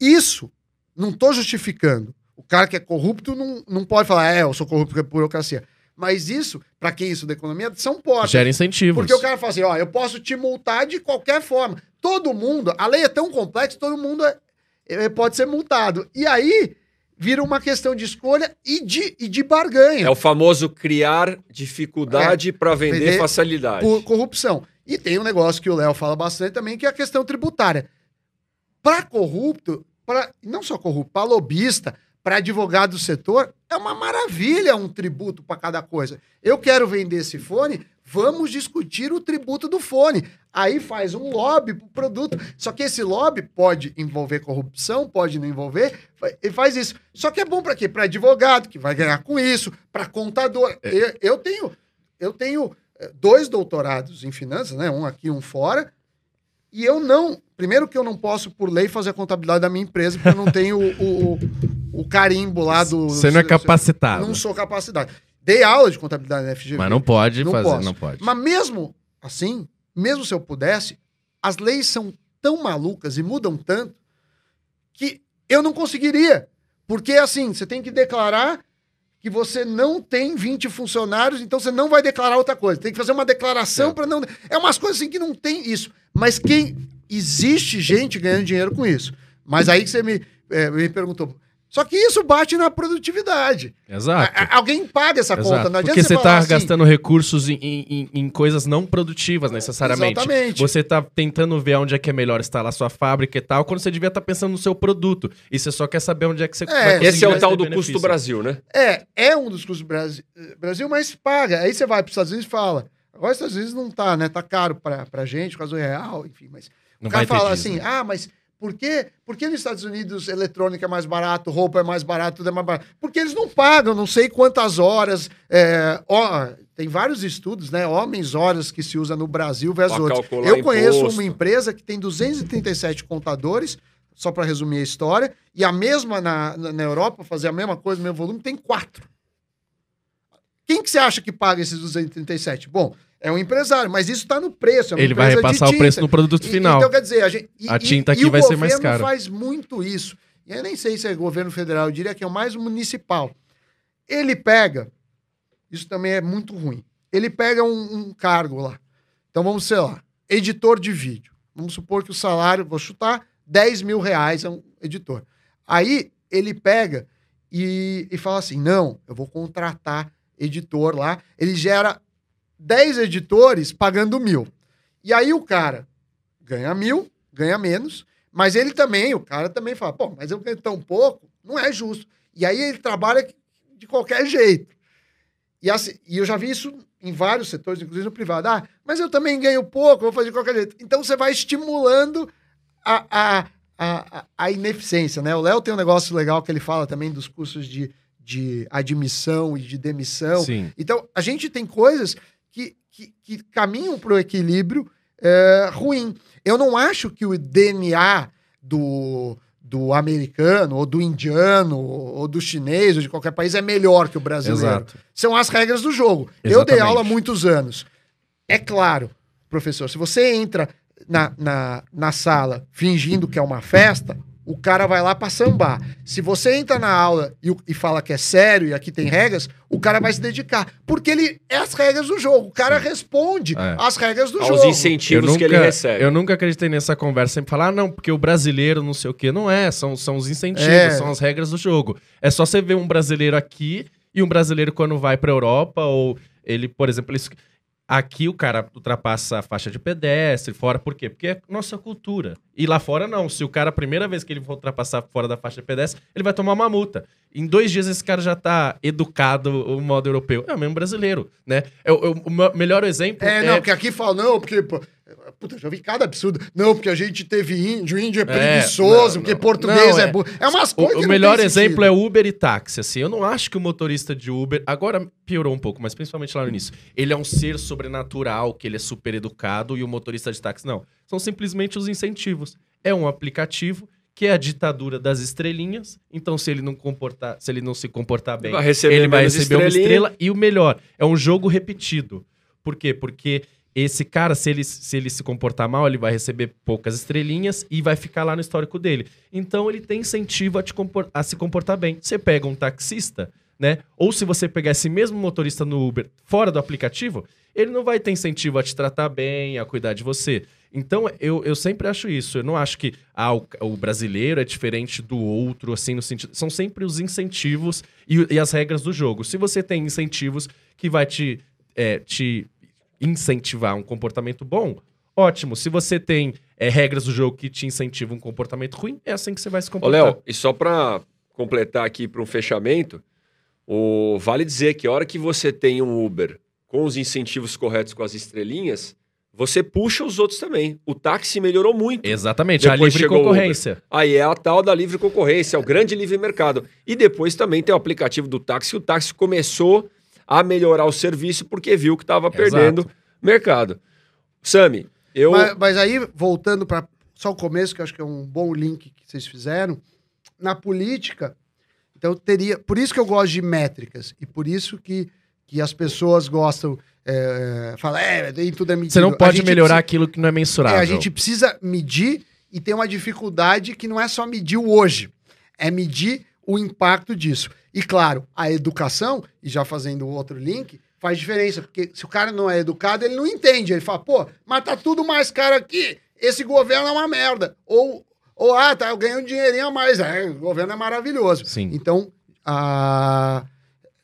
Isso, não estou justificando. O cara que é corrupto não, não pode falar, é, eu sou corrupto porque é burocracia. Mas isso, para quem isso da economia, são portas. Gera incentivos. Porque o cara fala assim, ó, eu posso te multar de qualquer forma. Todo mundo, a lei é tão complexa, todo mundo é- é- pode ser multado. E aí vira uma questão de escolha e de, e de barganha É o famoso criar dificuldade para vender, vender facilidade. por corrupção. E tem um negócio que o Léo fala bastante também, que é a questão tributária. Para corrupto, para não só corrupto, para lobista, para advogado do setor, é uma maravilha um tributo para cada coisa. Eu quero vender esse fone, vamos discutir o tributo do fone. Aí faz um lobby pro produto. Só que esse lobby pode envolver corrupção, pode não envolver, e faz isso. Só que é bom para quê? Para advogado, que vai ganhar com isso, para contador. Eu, eu tenho eu tenho eh, dois doutorados em finanças, né? Um aqui, um fora. E eu não. Primeiro que eu não posso, por lei, fazer a contabilidade da minha empresa, porque eu não tenho o, o, o carimbo lá do. Você não é capacitado. Não sou capacitado. Dei aula de contabilidade na FGV. Mas não pode Não fazer, posso. não pode. Mas mesmo assim, mesmo se eu pudesse, as leis são tão malucas e mudam tanto que eu não conseguiria. Porque assim, você tem que declarar que você não tem 20 funcionários, então você não vai declarar outra coisa. Tem que fazer uma declaração É. para não. É umas coisas assim que não tem isso. Mas quem. Existe gente ganhando dinheiro com isso. Mas aí que você me, eh, me perguntou. Só que isso bate na produtividade. Exato. A- a- alguém paga essa Exato. conta. Não adianta Porque você falar tá assim, gastando recursos em, em- em- coisas não produtivas, necessariamente. Exatamente. Você tá tentando ver onde é que é melhor instalar sua fábrica e tal, quando você devia estar pensando no seu produto. E você só quer saber onde é que você vai conseguir Esse é o tal do benefício. custo Brasil, né? É, é um dos custos do Brasil, Brasil, mas paga. Aí você vai para os Estados Unidos e fala. Agora, os Estados Unidos não tá, né? Tá caro para pra gente, por causa do real, enfim. Mas Não o cara fala assim: ah, mas por que, por que nos Estados Unidos eletrônica é mais barato, roupa é mais barato, tudo é mais barato? Porque eles não pagam, não sei quantas horas. é, ó, tem vários estudos, né? Homens, horas que se usa no Brasil versus outros. Eu conheço imposto. uma empresa que tem 237 contadores, só para resumir a história, e a mesma na, na, na Europa, fazer a mesma coisa, o mesmo volume, tem quatro. Quem que você acha que paga esses 237? Bom, é um empresário, mas isso está no preço. é Ele vai repassar o preço no produto E- final. Então, quer dizer, a, gente, e- A e- tinta e aqui o vai ser mais governo cara. faz muito isso. E eu nem sei se é governo federal, eu diria que é o mais municipal. Ele pega, isso também é muito ruim, ele pega um, um cargo lá. Então vamos, sei lá, editor de vídeo. Vamos supor que o salário, vou chutar, 10 mil reais é um editor. Aí ele pega e, e fala assim: não, eu vou contratar editor lá. Ele gera 10 editores pagando mil. E aí o cara ganha mil, ganha menos, mas ele também, o cara também fala, pô, mas eu ganho tão pouco, não é justo. E aí ele trabalha de qualquer jeito. E, assim, e eu já vi isso em vários setores, inclusive no privado. Ah, mas eu também ganho pouco, vou fazer de qualquer jeito. Então você vai estimulando a, a, a, a ineficiência, né? O Léo tem um negócio legal que ele fala também dos cursos de, de admissão e de demissão. Sim. Então, a gente tem coisas que, que, que caminham para o equilíbrio é, ruim. Eu não acho que o DNA do, do americano, ou do indiano, ou do chinês, ou de qualquer país é melhor que o brasileiro. Exato. São as regras do jogo. Eu dei Exatamente. aula há muitos anos. É claro, professor, se você entra na, na, na sala fingindo que é uma festa, o cara vai lá pra sambar. Se você entra na aula e, e fala que é sério e aqui tem regras, o cara vai se dedicar. Porque ele é as regras do jogo. O cara responde É. às regras do Aos jogo. incentivos que ele recebe. Eu nunca acreditei nessa conversa sempre falar, ah, não, porque o brasileiro não sei o quê. Não é, são, são os incentivos, É. são as regras do jogo. É só você ver um brasileiro aqui e um brasileiro quando vai pra Europa, ou ele, por exemplo, ele- aqui o cara ultrapassa a faixa de pedestre, fora, por quê? Porque é nossa cultura. E lá fora não, se o cara, a primeira vez que ele for ultrapassar fora da faixa de pedestre, ele vai tomar uma multa. Em dois dias esse cara já tá educado o modo europeu. É o mesmo brasileiro, né? É, o- o me- melhor exemplo É, não, porque aqui fala, não, porque. pô, Puta, já vi cada absurdo. Não, porque a gente teve índio, índio é preguiçoso, não, porque não. português Não, é é- burro. É umas O, coisas que o não melhor exemplo é Uber e táxi, assim. Eu não acho que o motorista de Uber, agora piorou um pouco, mas principalmente lá no início, ele é um ser sobrenatural, que ele é super educado, e o motorista de táxi não. São simplesmente os incentivos. É um aplicativo que é a ditadura das estrelinhas. Então, se ele não comportar, se ele não se comportar bem, Vai ele vai receber uma estrela. E o melhor, é um jogo repetido. Por quê? Porque esse cara, se ele, se ele se comportar mal, ele vai receber poucas estrelinhas e vai ficar lá no histórico dele. Então ele tem incentivo a, a se comportar bem. Você pega um taxista, né? Ou se você pegar esse mesmo motorista no Uber fora do aplicativo, ele não vai ter incentivo a te tratar bem, a cuidar de você. Então, eu, eu sempre acho isso. Eu não acho que ah, o, o brasileiro é diferente do outro, assim, no sentido. São sempre os incentivos e, e as regras do jogo. Se você tem incentivos que vai te, é, te incentivar um comportamento bom, ótimo. Se você tem é, regras do jogo que te incentivam um comportamento ruim, é assim que você vai se Ô, comportar. Léo, e só para completar aqui para um fechamento, o... vale dizer que a hora que você tem um Uber com os incentivos corretos com as estrelinhas, você puxa os outros também. O táxi melhorou muito. Exatamente, a Depois livre chegou o concorrência. Aí é a tal da livre concorrência, é o grande livre mercado. E depois também tem o aplicativo do táxi, o táxi começou a melhorar o serviço porque viu que estava perdendo mercado. Sami, eu. Mas, mas aí, voltando para só o começo, que eu acho que é um bom link que vocês fizeram, na política, então teria. Por isso que eu gosto de métricas, e por isso que, que as pessoas gostam. É, fala, é, tudo é medido. Você não A pode melhorar precisa- aquilo que não é É, mensurável. a gente precisa medir e tem uma dificuldade que não é só medir o hoje, é medir o impacto disso. E claro, a educação, e já fazendo outro link, faz diferença, porque se o cara não é educado, ele não entende. Ele fala, pô, mas tá tudo mais caro aqui, esse governo é uma merda. Ou, ou ah, tá, eu ganho um dinheirinho a mais. É, o governo é maravilhoso. Sim. Então, ah,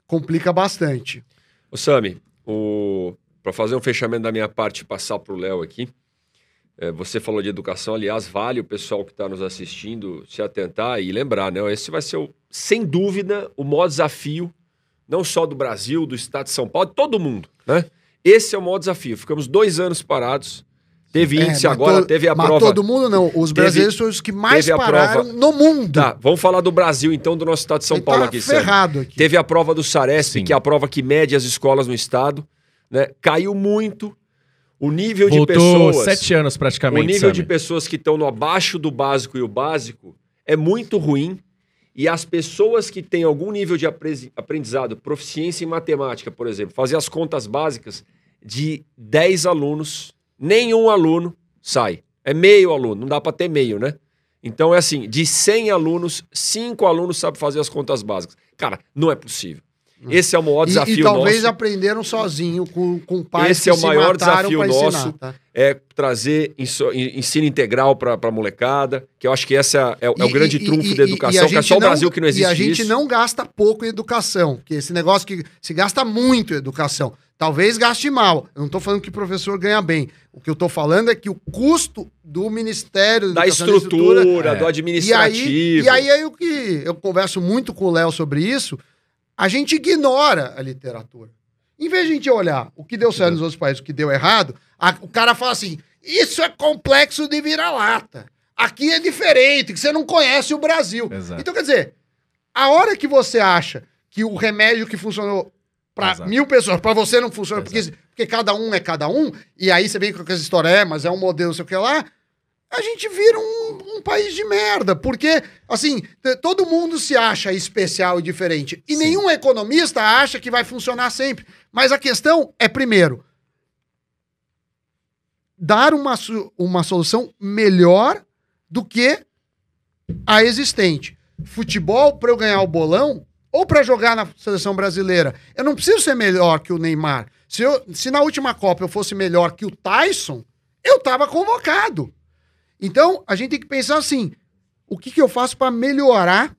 complica bastante. Ô, Sami, o... para fazer um fechamento da minha parte e passar para o Léo aqui, é, você falou de educação, aliás, vale o pessoal que está nos assistindo se atentar e lembrar, né? Esse vai ser, o, sem dúvida, o maior desafio, não só do Brasil, do estado de São Paulo, de todo mundo, né? Esse é o maior desafio. Ficamos dois anos parados, teve É, índice mas agora, teve a mas prova... todo mundo não. Os brasileiros são os que mais teve a pararam prova- no mundo. Tá, vamos falar do Brasil, então, do nosso estado de São Ele Paulo tá aqui, ferrado aqui. Teve a prova do Saresp, Sim. que é a prova que mede as escolas no estado, né? Caiu muito o nível de Voltou pessoas. sete anos praticamente. O nível de pessoas que estão no abaixo do básico e o básico é muito ruim. E as pessoas que têm algum nível de apre- aprendizado, proficiência em matemática, por exemplo, fazer as contas básicas de 10 alunos, nenhum aluno sai. É meio aluno, não dá para ter meio, né? Então é assim, de 100 alunos, 5 alunos sabem fazer as contas básicas. Cara, não é possível. Esse é o maior E- desafio e, talvez nosso. aprenderam sozinho, com, com pais Esse que é o maior desafio nosso. tá? é trazer ensino integral para a molecada, que eu acho que esse é, é o- é o E- grande e- trunfo e- da e- educação, e que é só o Brasil que não existe E a gente isso. não gasta pouco em educação, que esse negócio que se gasta muito em educação. Talvez gaste mal. Eu não estou falando que o professor ganha bem. O que eu estou falando é que o custo do Ministério Da Educação, estrutura, é. do E aí, administrativo. e aí é o que eu converso muito com o Léo sobre isso, a gente ignora a literatura. Em vez de a gente olhar o que deu certo nos outros países, o que deu errado, a- o cara fala assim: isso é complexo de vira-lata. Aqui é diferente, que você não conhece o Brasil. Exato. Então, quer dizer, a hora que você acha que o remédio que funcionou para mil pessoas, para você não funciona, porque, porque cada um é cada um, e aí você vem com essa história, é, mas é um modelo, sei o que lá, a gente vira um, um país de merda. Porque, assim, todo mundo se acha especial e diferente. E Sim. nenhum economista acha que vai funcionar sempre. Mas a questão é, primeiro, dar uma, uma solução melhor do que a existente. Futebol, para eu ganhar o bolão, ou para jogar na seleção brasileira, eu não preciso ser melhor que o Neymar. Se, eu, se na última Copa eu fosse melhor que o Tyson, eu tava convocado. Então, a gente tem que pensar assim: o que, que eu faço para melhorar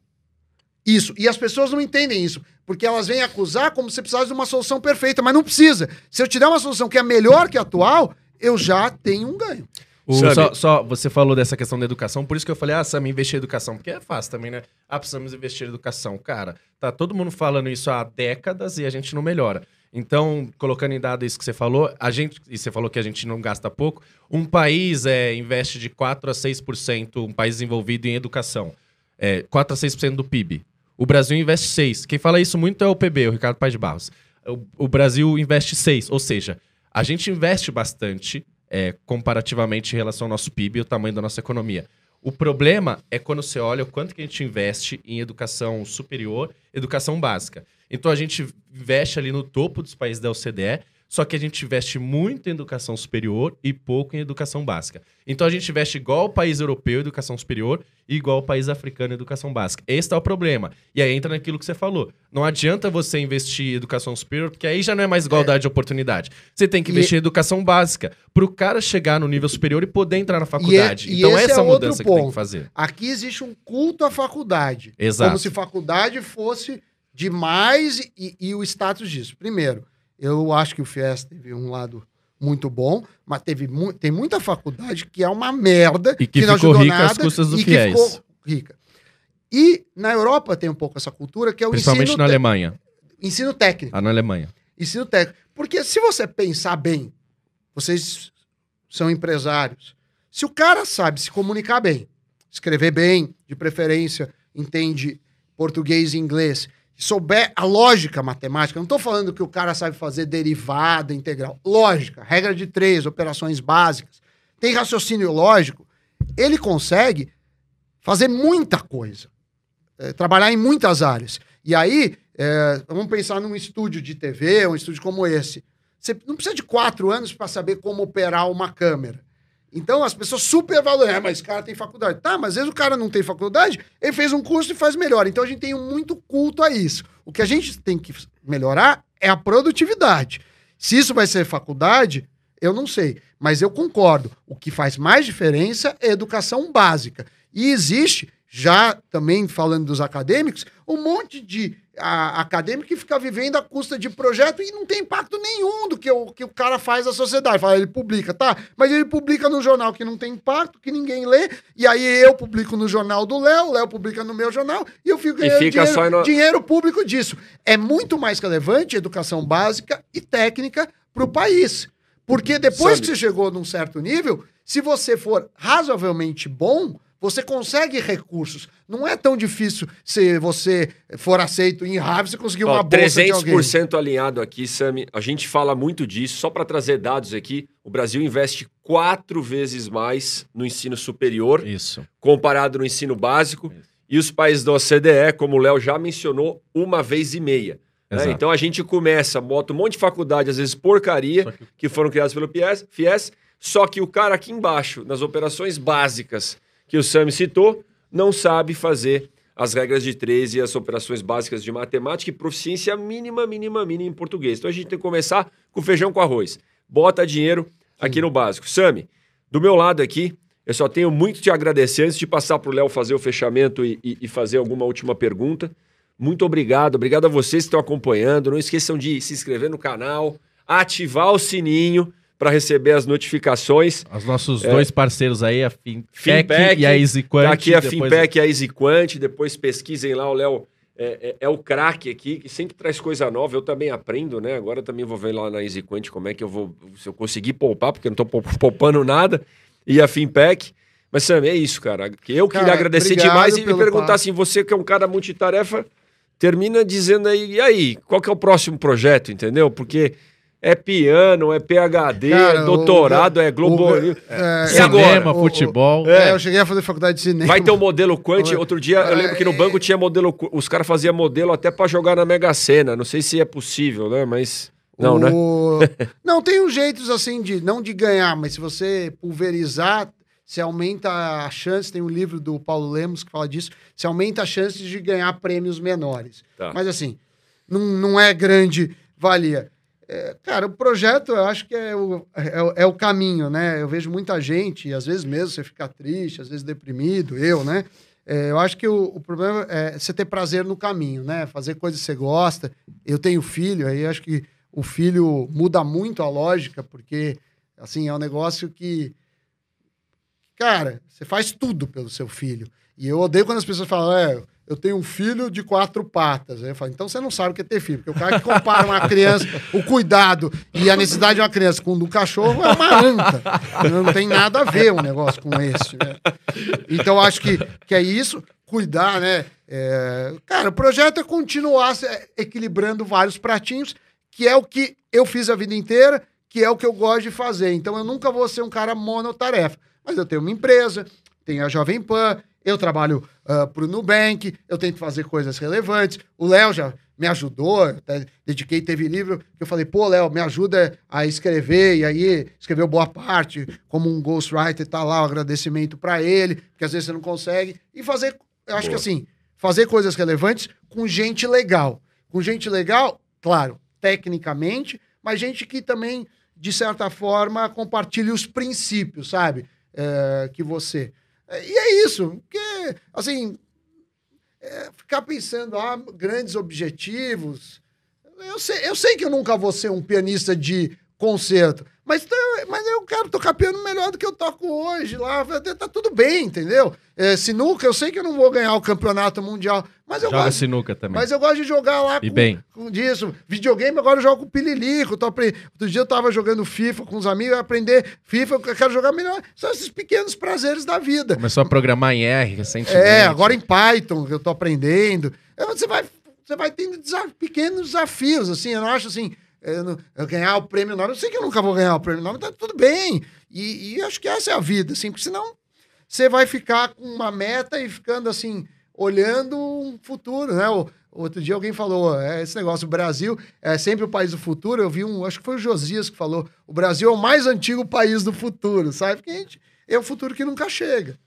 isso? E as pessoas não entendem isso, porque elas vêm acusar como se precisasse de uma solução perfeita, mas não precisa. Se eu te der uma solução que é melhor que a atual, eu já tenho um ganho. O- só, só você falou dessa questão da educação, por isso que eu falei, ah, Sam, investir em educação, porque é fácil também, né? Ah, precisamos investir em educação. Cara, tá todo mundo falando isso há décadas e a gente não melhora. Então, colocando em dado isso que você falou, a gente, e você falou que a gente não gasta pouco, um país é, investe de 4 a 6%, um país desenvolvido em educação, é, 4 a 6% do PIB. O Brasil investe 6. Quem fala isso muito é o PB, o Ricardo Paz de Barros. O, o Brasil investe 6, ou seja, a gente investe bastante é, comparativamente em relação ao nosso PIB e o tamanho da nossa economia. O problema é quando você olha o quanto que a gente investe em educação superior, educação básica. Então a gente investe ali no topo dos países da OCDE, só que a gente investe muito em educação superior e pouco em educação básica. Então a gente investe igual o país europeu em educação superior e igual o país africano em educação básica. Esse é o problema. E aí entra naquilo que você falou. Não adianta você investir em educação superior, porque aí já não é mais igualdade de oportunidade. Você tem que E- investir em educação básica para o cara chegar no nível superior e poder entrar na faculdade. e então esse essa é mudança que tem que fazer. Aqui existe um culto à faculdade. Exato. Como se faculdade fosse demais e, e o status disso. Primeiro, eu acho que o FIES teve um lado muito bom, mas teve mu tem muita faculdade que é uma merda. E que não ficou ajudou rica às nada custas do e que FIES. ficou rica. E na Europa tem um pouco essa cultura que é o Principalmente ensino, na Alemanha. ensino técnico. Ah, na Alemanha. Ensino técnico. Porque se você pensar bem, vocês são empresários. Se o cara sabe se comunicar bem, escrever bem, de preferência, entende português e inglês, souber a lógica matemática, não estou falando que o cara sabe fazer derivada integral. Lógica, regra de três, operações básicas, tem raciocínio lógico, ele consegue fazer muita coisa, é, trabalhar em muitas áreas. E aí, é, vamos pensar num estúdio de TV, um estúdio como esse. Você não precisa de quatro anos para saber como operar uma câmera. Então as pessoas super valoram, é, mas esse cara tem faculdade. Tá, mas às vezes o cara não tem faculdade, ele fez um curso e faz melhor. Então a gente tem muito culto a isso. O que a gente tem que melhorar é a produtividade. Se isso vai ser faculdade, eu não sei. Mas eu concordo. O que faz mais diferença é educação básica. E existe, já também falando dos acadêmicos, um monte de a, acadêmico que fica vivendo à custa de projeto e não tem impacto nenhum do que o, que o cara faz na sociedade. Fala, ele publica, tá? Mas ele publica num jornal que não tem impacto, que ninguém lê, e aí eu publico no jornal do Léo, o Léo publica no meu jornal, e eu fico E ganhando dinheiro, no- dinheiro público disso. É muito mais relevante educação básica e técnica para o país. Porque depois Sabe- que você chegou num certo nível, se você for razoavelmente bom, você consegue recursos. Não é tão difícil se você for aceito em Harvard, você conseguir uma Ó, bolsa de alguém. 300% alinhado aqui, Sami. A gente fala muito disso. Só para trazer dados aqui, o Brasil investe quatro vezes mais no ensino superior Isso. comparado no ensino básico. E os países da OCDE, como o Léo já mencionou, uma vez e meia. né? Então a gente começa, bota um monte de faculdade, às vezes porcaria, que- que foram criadas pelo FIES, FIES, só que o cara aqui embaixo, nas operações básicas que o Sami citou, não sabe fazer as regras de três e as operações básicas de matemática e proficiência mínima, mínima, mínima em português. Então a gente tem que começar com feijão com arroz. Bota dinheiro aqui no básico. Sami, do meu lado aqui, eu só tenho muito te agradecer antes de passar para o Léo fazer o fechamento e, e- e fazer alguma última pergunta. Muito obrigado. Obrigado a vocês que estão acompanhando. Não esqueçam de se inscrever no canal, ativar o sininho para receber as notificações. Os nossos É. dois parceiros aí, a Fintech, Fintech, e a EasyQuant. Tá aqui a depois- Finpec e a EasyQuant. Depois pesquisem lá, o Léo é, é- é o craque aqui, que sempre traz coisa nova. Eu também aprendo, né? Agora também vou ver lá na EasyQuant como é que eu vou, se eu conseguir poupar, porque eu não tô pou- poupando nada. E a Finpec. Mas, Sam, é isso, cara. Que Eu Cara, queria agradecer demais e pelo perguntar papo. assim, você que é um cara multitarefa, termina dizendo aí, e aí, qual que é o próximo projeto, entendeu? Porque é piano, é PHD, Cara, é doutorado, o- é Globo... o- E é, agora? Cinema, o- futebol. É, eu cheguei a fazer faculdade de cinema. Vai ter o modelo Quant. Outro dia eu lembro que no É. banco tinha modelo. Os caras faziam modelo até pra jogar na Mega Sena. Não sei se é possível, né? Mas. Não, né? O- Não, tem uns jeitos assim de não de ganhar, mas se você pulverizar, se aumenta a chance, tem um livro do Paulo Lemos que fala disso, se aumenta a chance de ganhar prêmios menores. Tá. Mas assim, não, não é grande valia. É, cara, o projeto eu acho que é o, é, é o caminho, né? Eu vejo muita gente, e às vezes mesmo você fica triste, às vezes deprimido, eu, né? É, eu acho que o, o problema é você ter prazer no caminho, né? Fazer coisas que você gosta. Eu tenho filho, aí acho que o filho muda muito a lógica, porque, assim, é um negócio que. Cara, você faz tudo pelo seu filho. E eu odeio quando as pessoas falam, é, eu tenho um filho de quatro patas. Aí eu falo, então você não sabe o que é ter filho. Porque o cara que compara uma criança, o cuidado e a necessidade de uma criança com do cachorro é uma anta. Não tem nada a ver um negócio com esse. né? Então acho que, que é isso, cuidar, né? É, Cara, o projeto é continuar se- equilibrando vários pratinhos, que é o que eu fiz a vida inteira, que é o que eu gosto de fazer. Então eu nunca vou ser um cara monotarefa. Mas eu tenho uma empresa, tenho a Jovem Pan, eu trabalho uh, pro Nubank, eu tento fazer coisas relevantes. O Léo já me ajudou, até dediquei, teve livro que eu falei, pô, Léo, me ajuda a escrever, e aí escreveu boa parte, como um ghostwriter, tá lá o agradecimento para ele, porque às vezes você não consegue, e fazer, eu acho Boa. que assim, fazer coisas relevantes com gente legal. Com gente legal, claro, tecnicamente, mas gente que também, de certa forma, compartilhe os princípios, sabe? É, que você. É, E é isso, porque, assim, é, ficar pensando, ah, grandes objetivos. Eu sei, eu sei que eu nunca vou ser um pianista de concerto, mas, tá- mas eu quero tocar piano melhor do que eu toco hoje lá. Tá tudo bem, entendeu? É, sinuca, eu sei que eu não vou ganhar o campeonato mundial, mas eu Joga gosto. sinuca também. Mas eu gosto de jogar lá E com, bem. com disso. Videogame, agora eu jogo com pililico. Tô apre... Outro dia eu tava jogando FIFA com os amigos, eu aprender FIFA, eu quero jogar melhor. São esses pequenos prazeres da vida. Começou a programar em R recentemente. É, agora em Python que eu tô aprendendo. É, Você vai, você vai tendo desa- pequenos desafios, assim. Eu não acho assim. Eu, não- eu ganhar o prêmio Nobel, eu sei que eu nunca vou ganhar o prêmio Nobel, tá tudo bem. E, e acho que essa é a vida, assim, porque senão você vai ficar com uma meta e ficando assim, olhando um futuro, né? O, outro dia alguém falou, é, esse negócio, o Brasil é sempre o país do futuro. Eu vi um, acho que foi o Josias que falou, o Brasil é o mais antigo país do futuro, sabe? Porque a gente, é o futuro que nunca chega.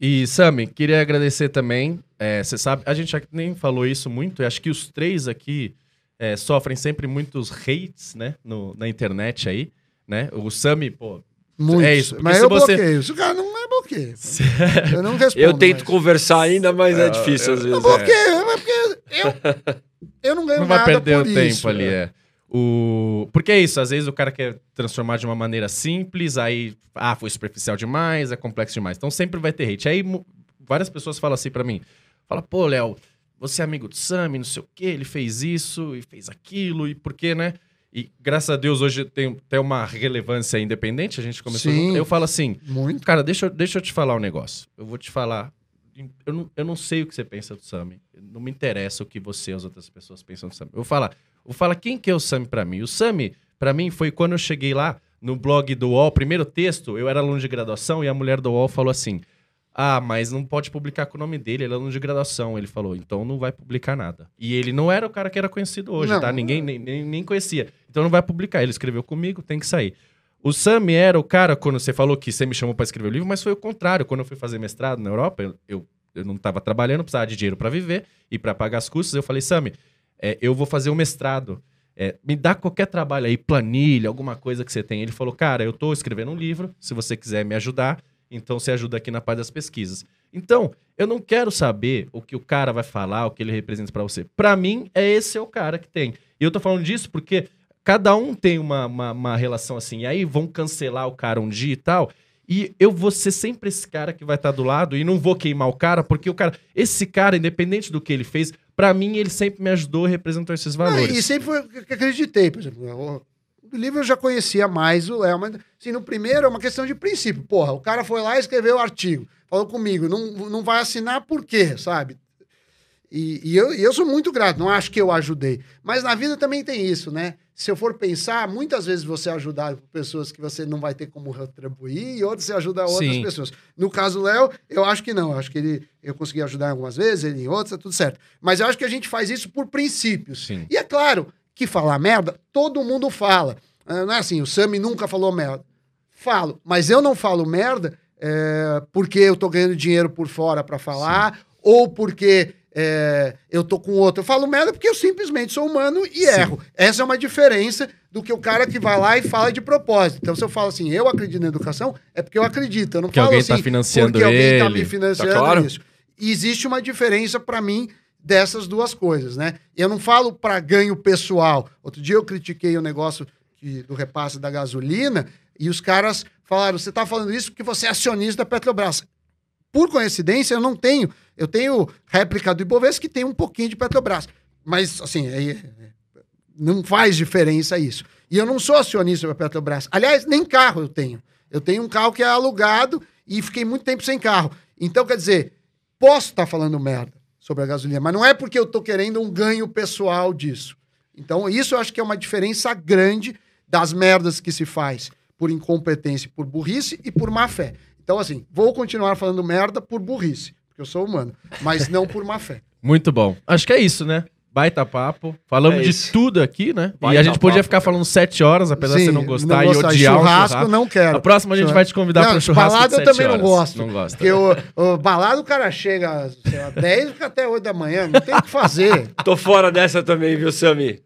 E, Sami, queria agradecer também. é, Você sabe, a gente nem falou isso muito, acho que os três aqui é, sofrem sempre muitos hates, né? No, na internet aí, né? O Sami, pô. Muito. É isso, porque Mas se eu você- bloqueio. Se o cara não é bloqueio. Eu não respondo. Eu tento mais. conversar ainda, mas é difícil às Eu vezes. bloqueio, é porque eu, eu não ganho Não vai nada perder o por tempo isso, ali, né? é. O... Porque é isso, às vezes o cara quer transformar de uma maneira simples, aí, ah, foi superficial demais, é complexo demais. Então sempre vai ter hate. Aí várias pessoas falam assim pra mim, fala, pô, Léo, você é amigo do Sami, não sei o quê, ele fez isso e fez aquilo, e por quê, né? E graças a Deus hoje tem, tem uma relevância independente, a gente começou Sim. junto. Eu falo assim, Muito. Cara, deixa, eu- deixa eu te falar um negócio. Eu vou te falar. Eu não, eu não sei o que você pensa do Sami. Não me interessa o que você e as outras pessoas pensam do Sami. Eu vou falar. Eu vou falar quem que é o Sami pra mim. O Sami, pra mim, foi quando eu cheguei lá no blog do UOL, primeiro texto, eu era aluno de graduação e a mulher do UOL falou assim: Ah, mas não pode publicar com o nome dele, ele é aluno de graduação. Ele falou, então não vai publicar nada. E ele não era o cara que era conhecido hoje, Não. tá? Ninguém nem, nem, conhecia. Então não vai publicar. Ele escreveu comigo, tem que sair. O Sami era o cara, quando você falou que você me chamou pra escrever o livro, mas foi o contrário. Quando eu fui fazer mestrado na Europa, eu, eu, eu não tava trabalhando, precisava de dinheiro pra viver e pra pagar as custas. Eu falei, Sami, é, eu vou fazer o mestrado. É, me dá qualquer trabalho aí, planilha, alguma coisa que você tem. Ele falou, cara, eu tô escrevendo um livro, se você quiser me ajudar, então você ajuda aqui na parte das pesquisas. Então, eu não quero saber o que o cara vai falar, o que ele representa pra você. Pra mim, é esse é o cara que tem. E eu tô falando disso porque cada um tem uma, uma, uma relação assim. E aí vão cancelar o cara um dia e tal. E eu vou ser sempre esse cara que vai estar do lado e não vou queimar o cara, porque o cara, esse cara, independente do que ele fez, pra mim ele sempre me ajudou e representou esses Ah, valores. e sempre foi o que acreditei, por exemplo. Livro eu já conhecia mais o Léo, mas assim, no primeiro é uma questão de princípio. Porra, o cara foi lá e escreveu o artigo, falou comigo, não, não vai assinar por quê, sabe? E, e eu, e eu sou muito grato, não acho que eu ajudei. Mas na vida também tem isso, né? Se eu for pensar, muitas vezes você é ajudado por pessoas que você não vai ter como retribuir, e outras você ajuda outras Sim. pessoas. No caso do Léo, eu acho que não. Eu acho que ele, eu consegui ajudar algumas vezes, ele em outras, tá tudo certo. Mas eu acho que a gente faz isso por princípios. Sim. E é claro que falar merda, todo mundo fala. Ah, Não é assim, o Sami nunca falou merda. Falo, mas eu não falo merda é, porque eu tô ganhando dinheiro por fora para falar, ou porque é, eu tô com outro. Eu falo merda porque eu simplesmente sou humano e erro. Essa é uma diferença do que o cara que vai lá e fala de propósito. Então, se eu falo assim, eu acredito na educação, é porque eu acredito. Eu não Que falo alguém assim, tá financiando porque alguém tá ele. me financiando Tá claro? isso. E existe uma diferença para mim dessas duas coisas, né? Eu não falo para ganho pessoal. Outro dia eu critiquei o negócio do repasse da gasolina e os caras falaram: você tá falando isso porque você é acionista da Petrobras. Por coincidência, eu não tenho. Eu tenho réplica do Ibovespa que tem um pouquinho de Petrobras. Mas, assim, é- é- não faz diferença isso. E eu não sou acionista da Petrobras. Aliás, nem carro eu tenho. Eu tenho um carro que é alugado e fiquei muito tempo sem carro. Então, quer dizer, posso estar falando merda sobre a gasolina, mas não é porque eu estou querendo um ganho pessoal disso. Então, isso eu acho que é uma diferença grande das merdas que se faz por incompetência, por burrice e por má fé. Então, assim, vou continuar falando merda por burrice, porque eu sou humano, mas não por má fé. Muito bom. Acho que é isso, né? Baita papo. Falamos É de tudo aqui, né? e Baita a gente podia papo, ficar falando sete horas, apesar de Sim, você não gostar e gostar. odiar churrasco, o churrasco. não quero. A próxima a gente vai te convidar Não, para um churrasco balada de eu sete também não horas. gosto. Não gosta. Porque o, o balada o cara chega, sei lá, 10 fica até 8 da manhã, não tem o que fazer. Tô fora dessa também, viu, Sami?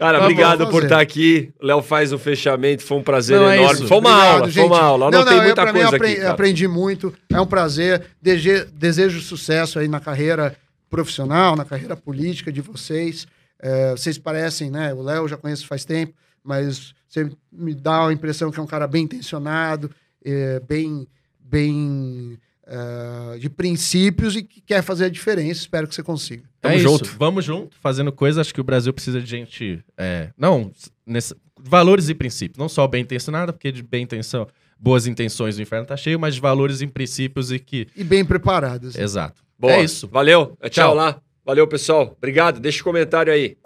Cara, Tá bom, obrigado vamos por estar aqui. O Léo faz o fechamento, foi um prazer Não, é enorme. isso. Foi uma Obrigado, aula, foi uma gente. aula. Não, não, eu, muita mim, coisa apre- aqui. cara. aprendi muito. É um prazer. Dege- desejo sucesso aí na carreira profissional, na carreira política de vocês. É, vocês parecem, né? O Léo eu já conheço faz tempo, mas você me dá a impressão que é um cara bem intencionado, é, bem, bem é, de princípios e que quer fazer a diferença. Espero que você consiga. Tamo é junto. Isso. Vamos junto, fazendo coisa. Acho que o Brasil precisa de gente. é, não, nesse, valores e princípios. Não só bem intencionada, porque de bem intenção, boas intenções o inferno tá cheio, mas de valores e princípios e que. E bem preparados. Exato. Boa. É isso. Valeu. É, tchau Tchau. lá. Valeu, pessoal. Obrigado. Deixa o comentário aí.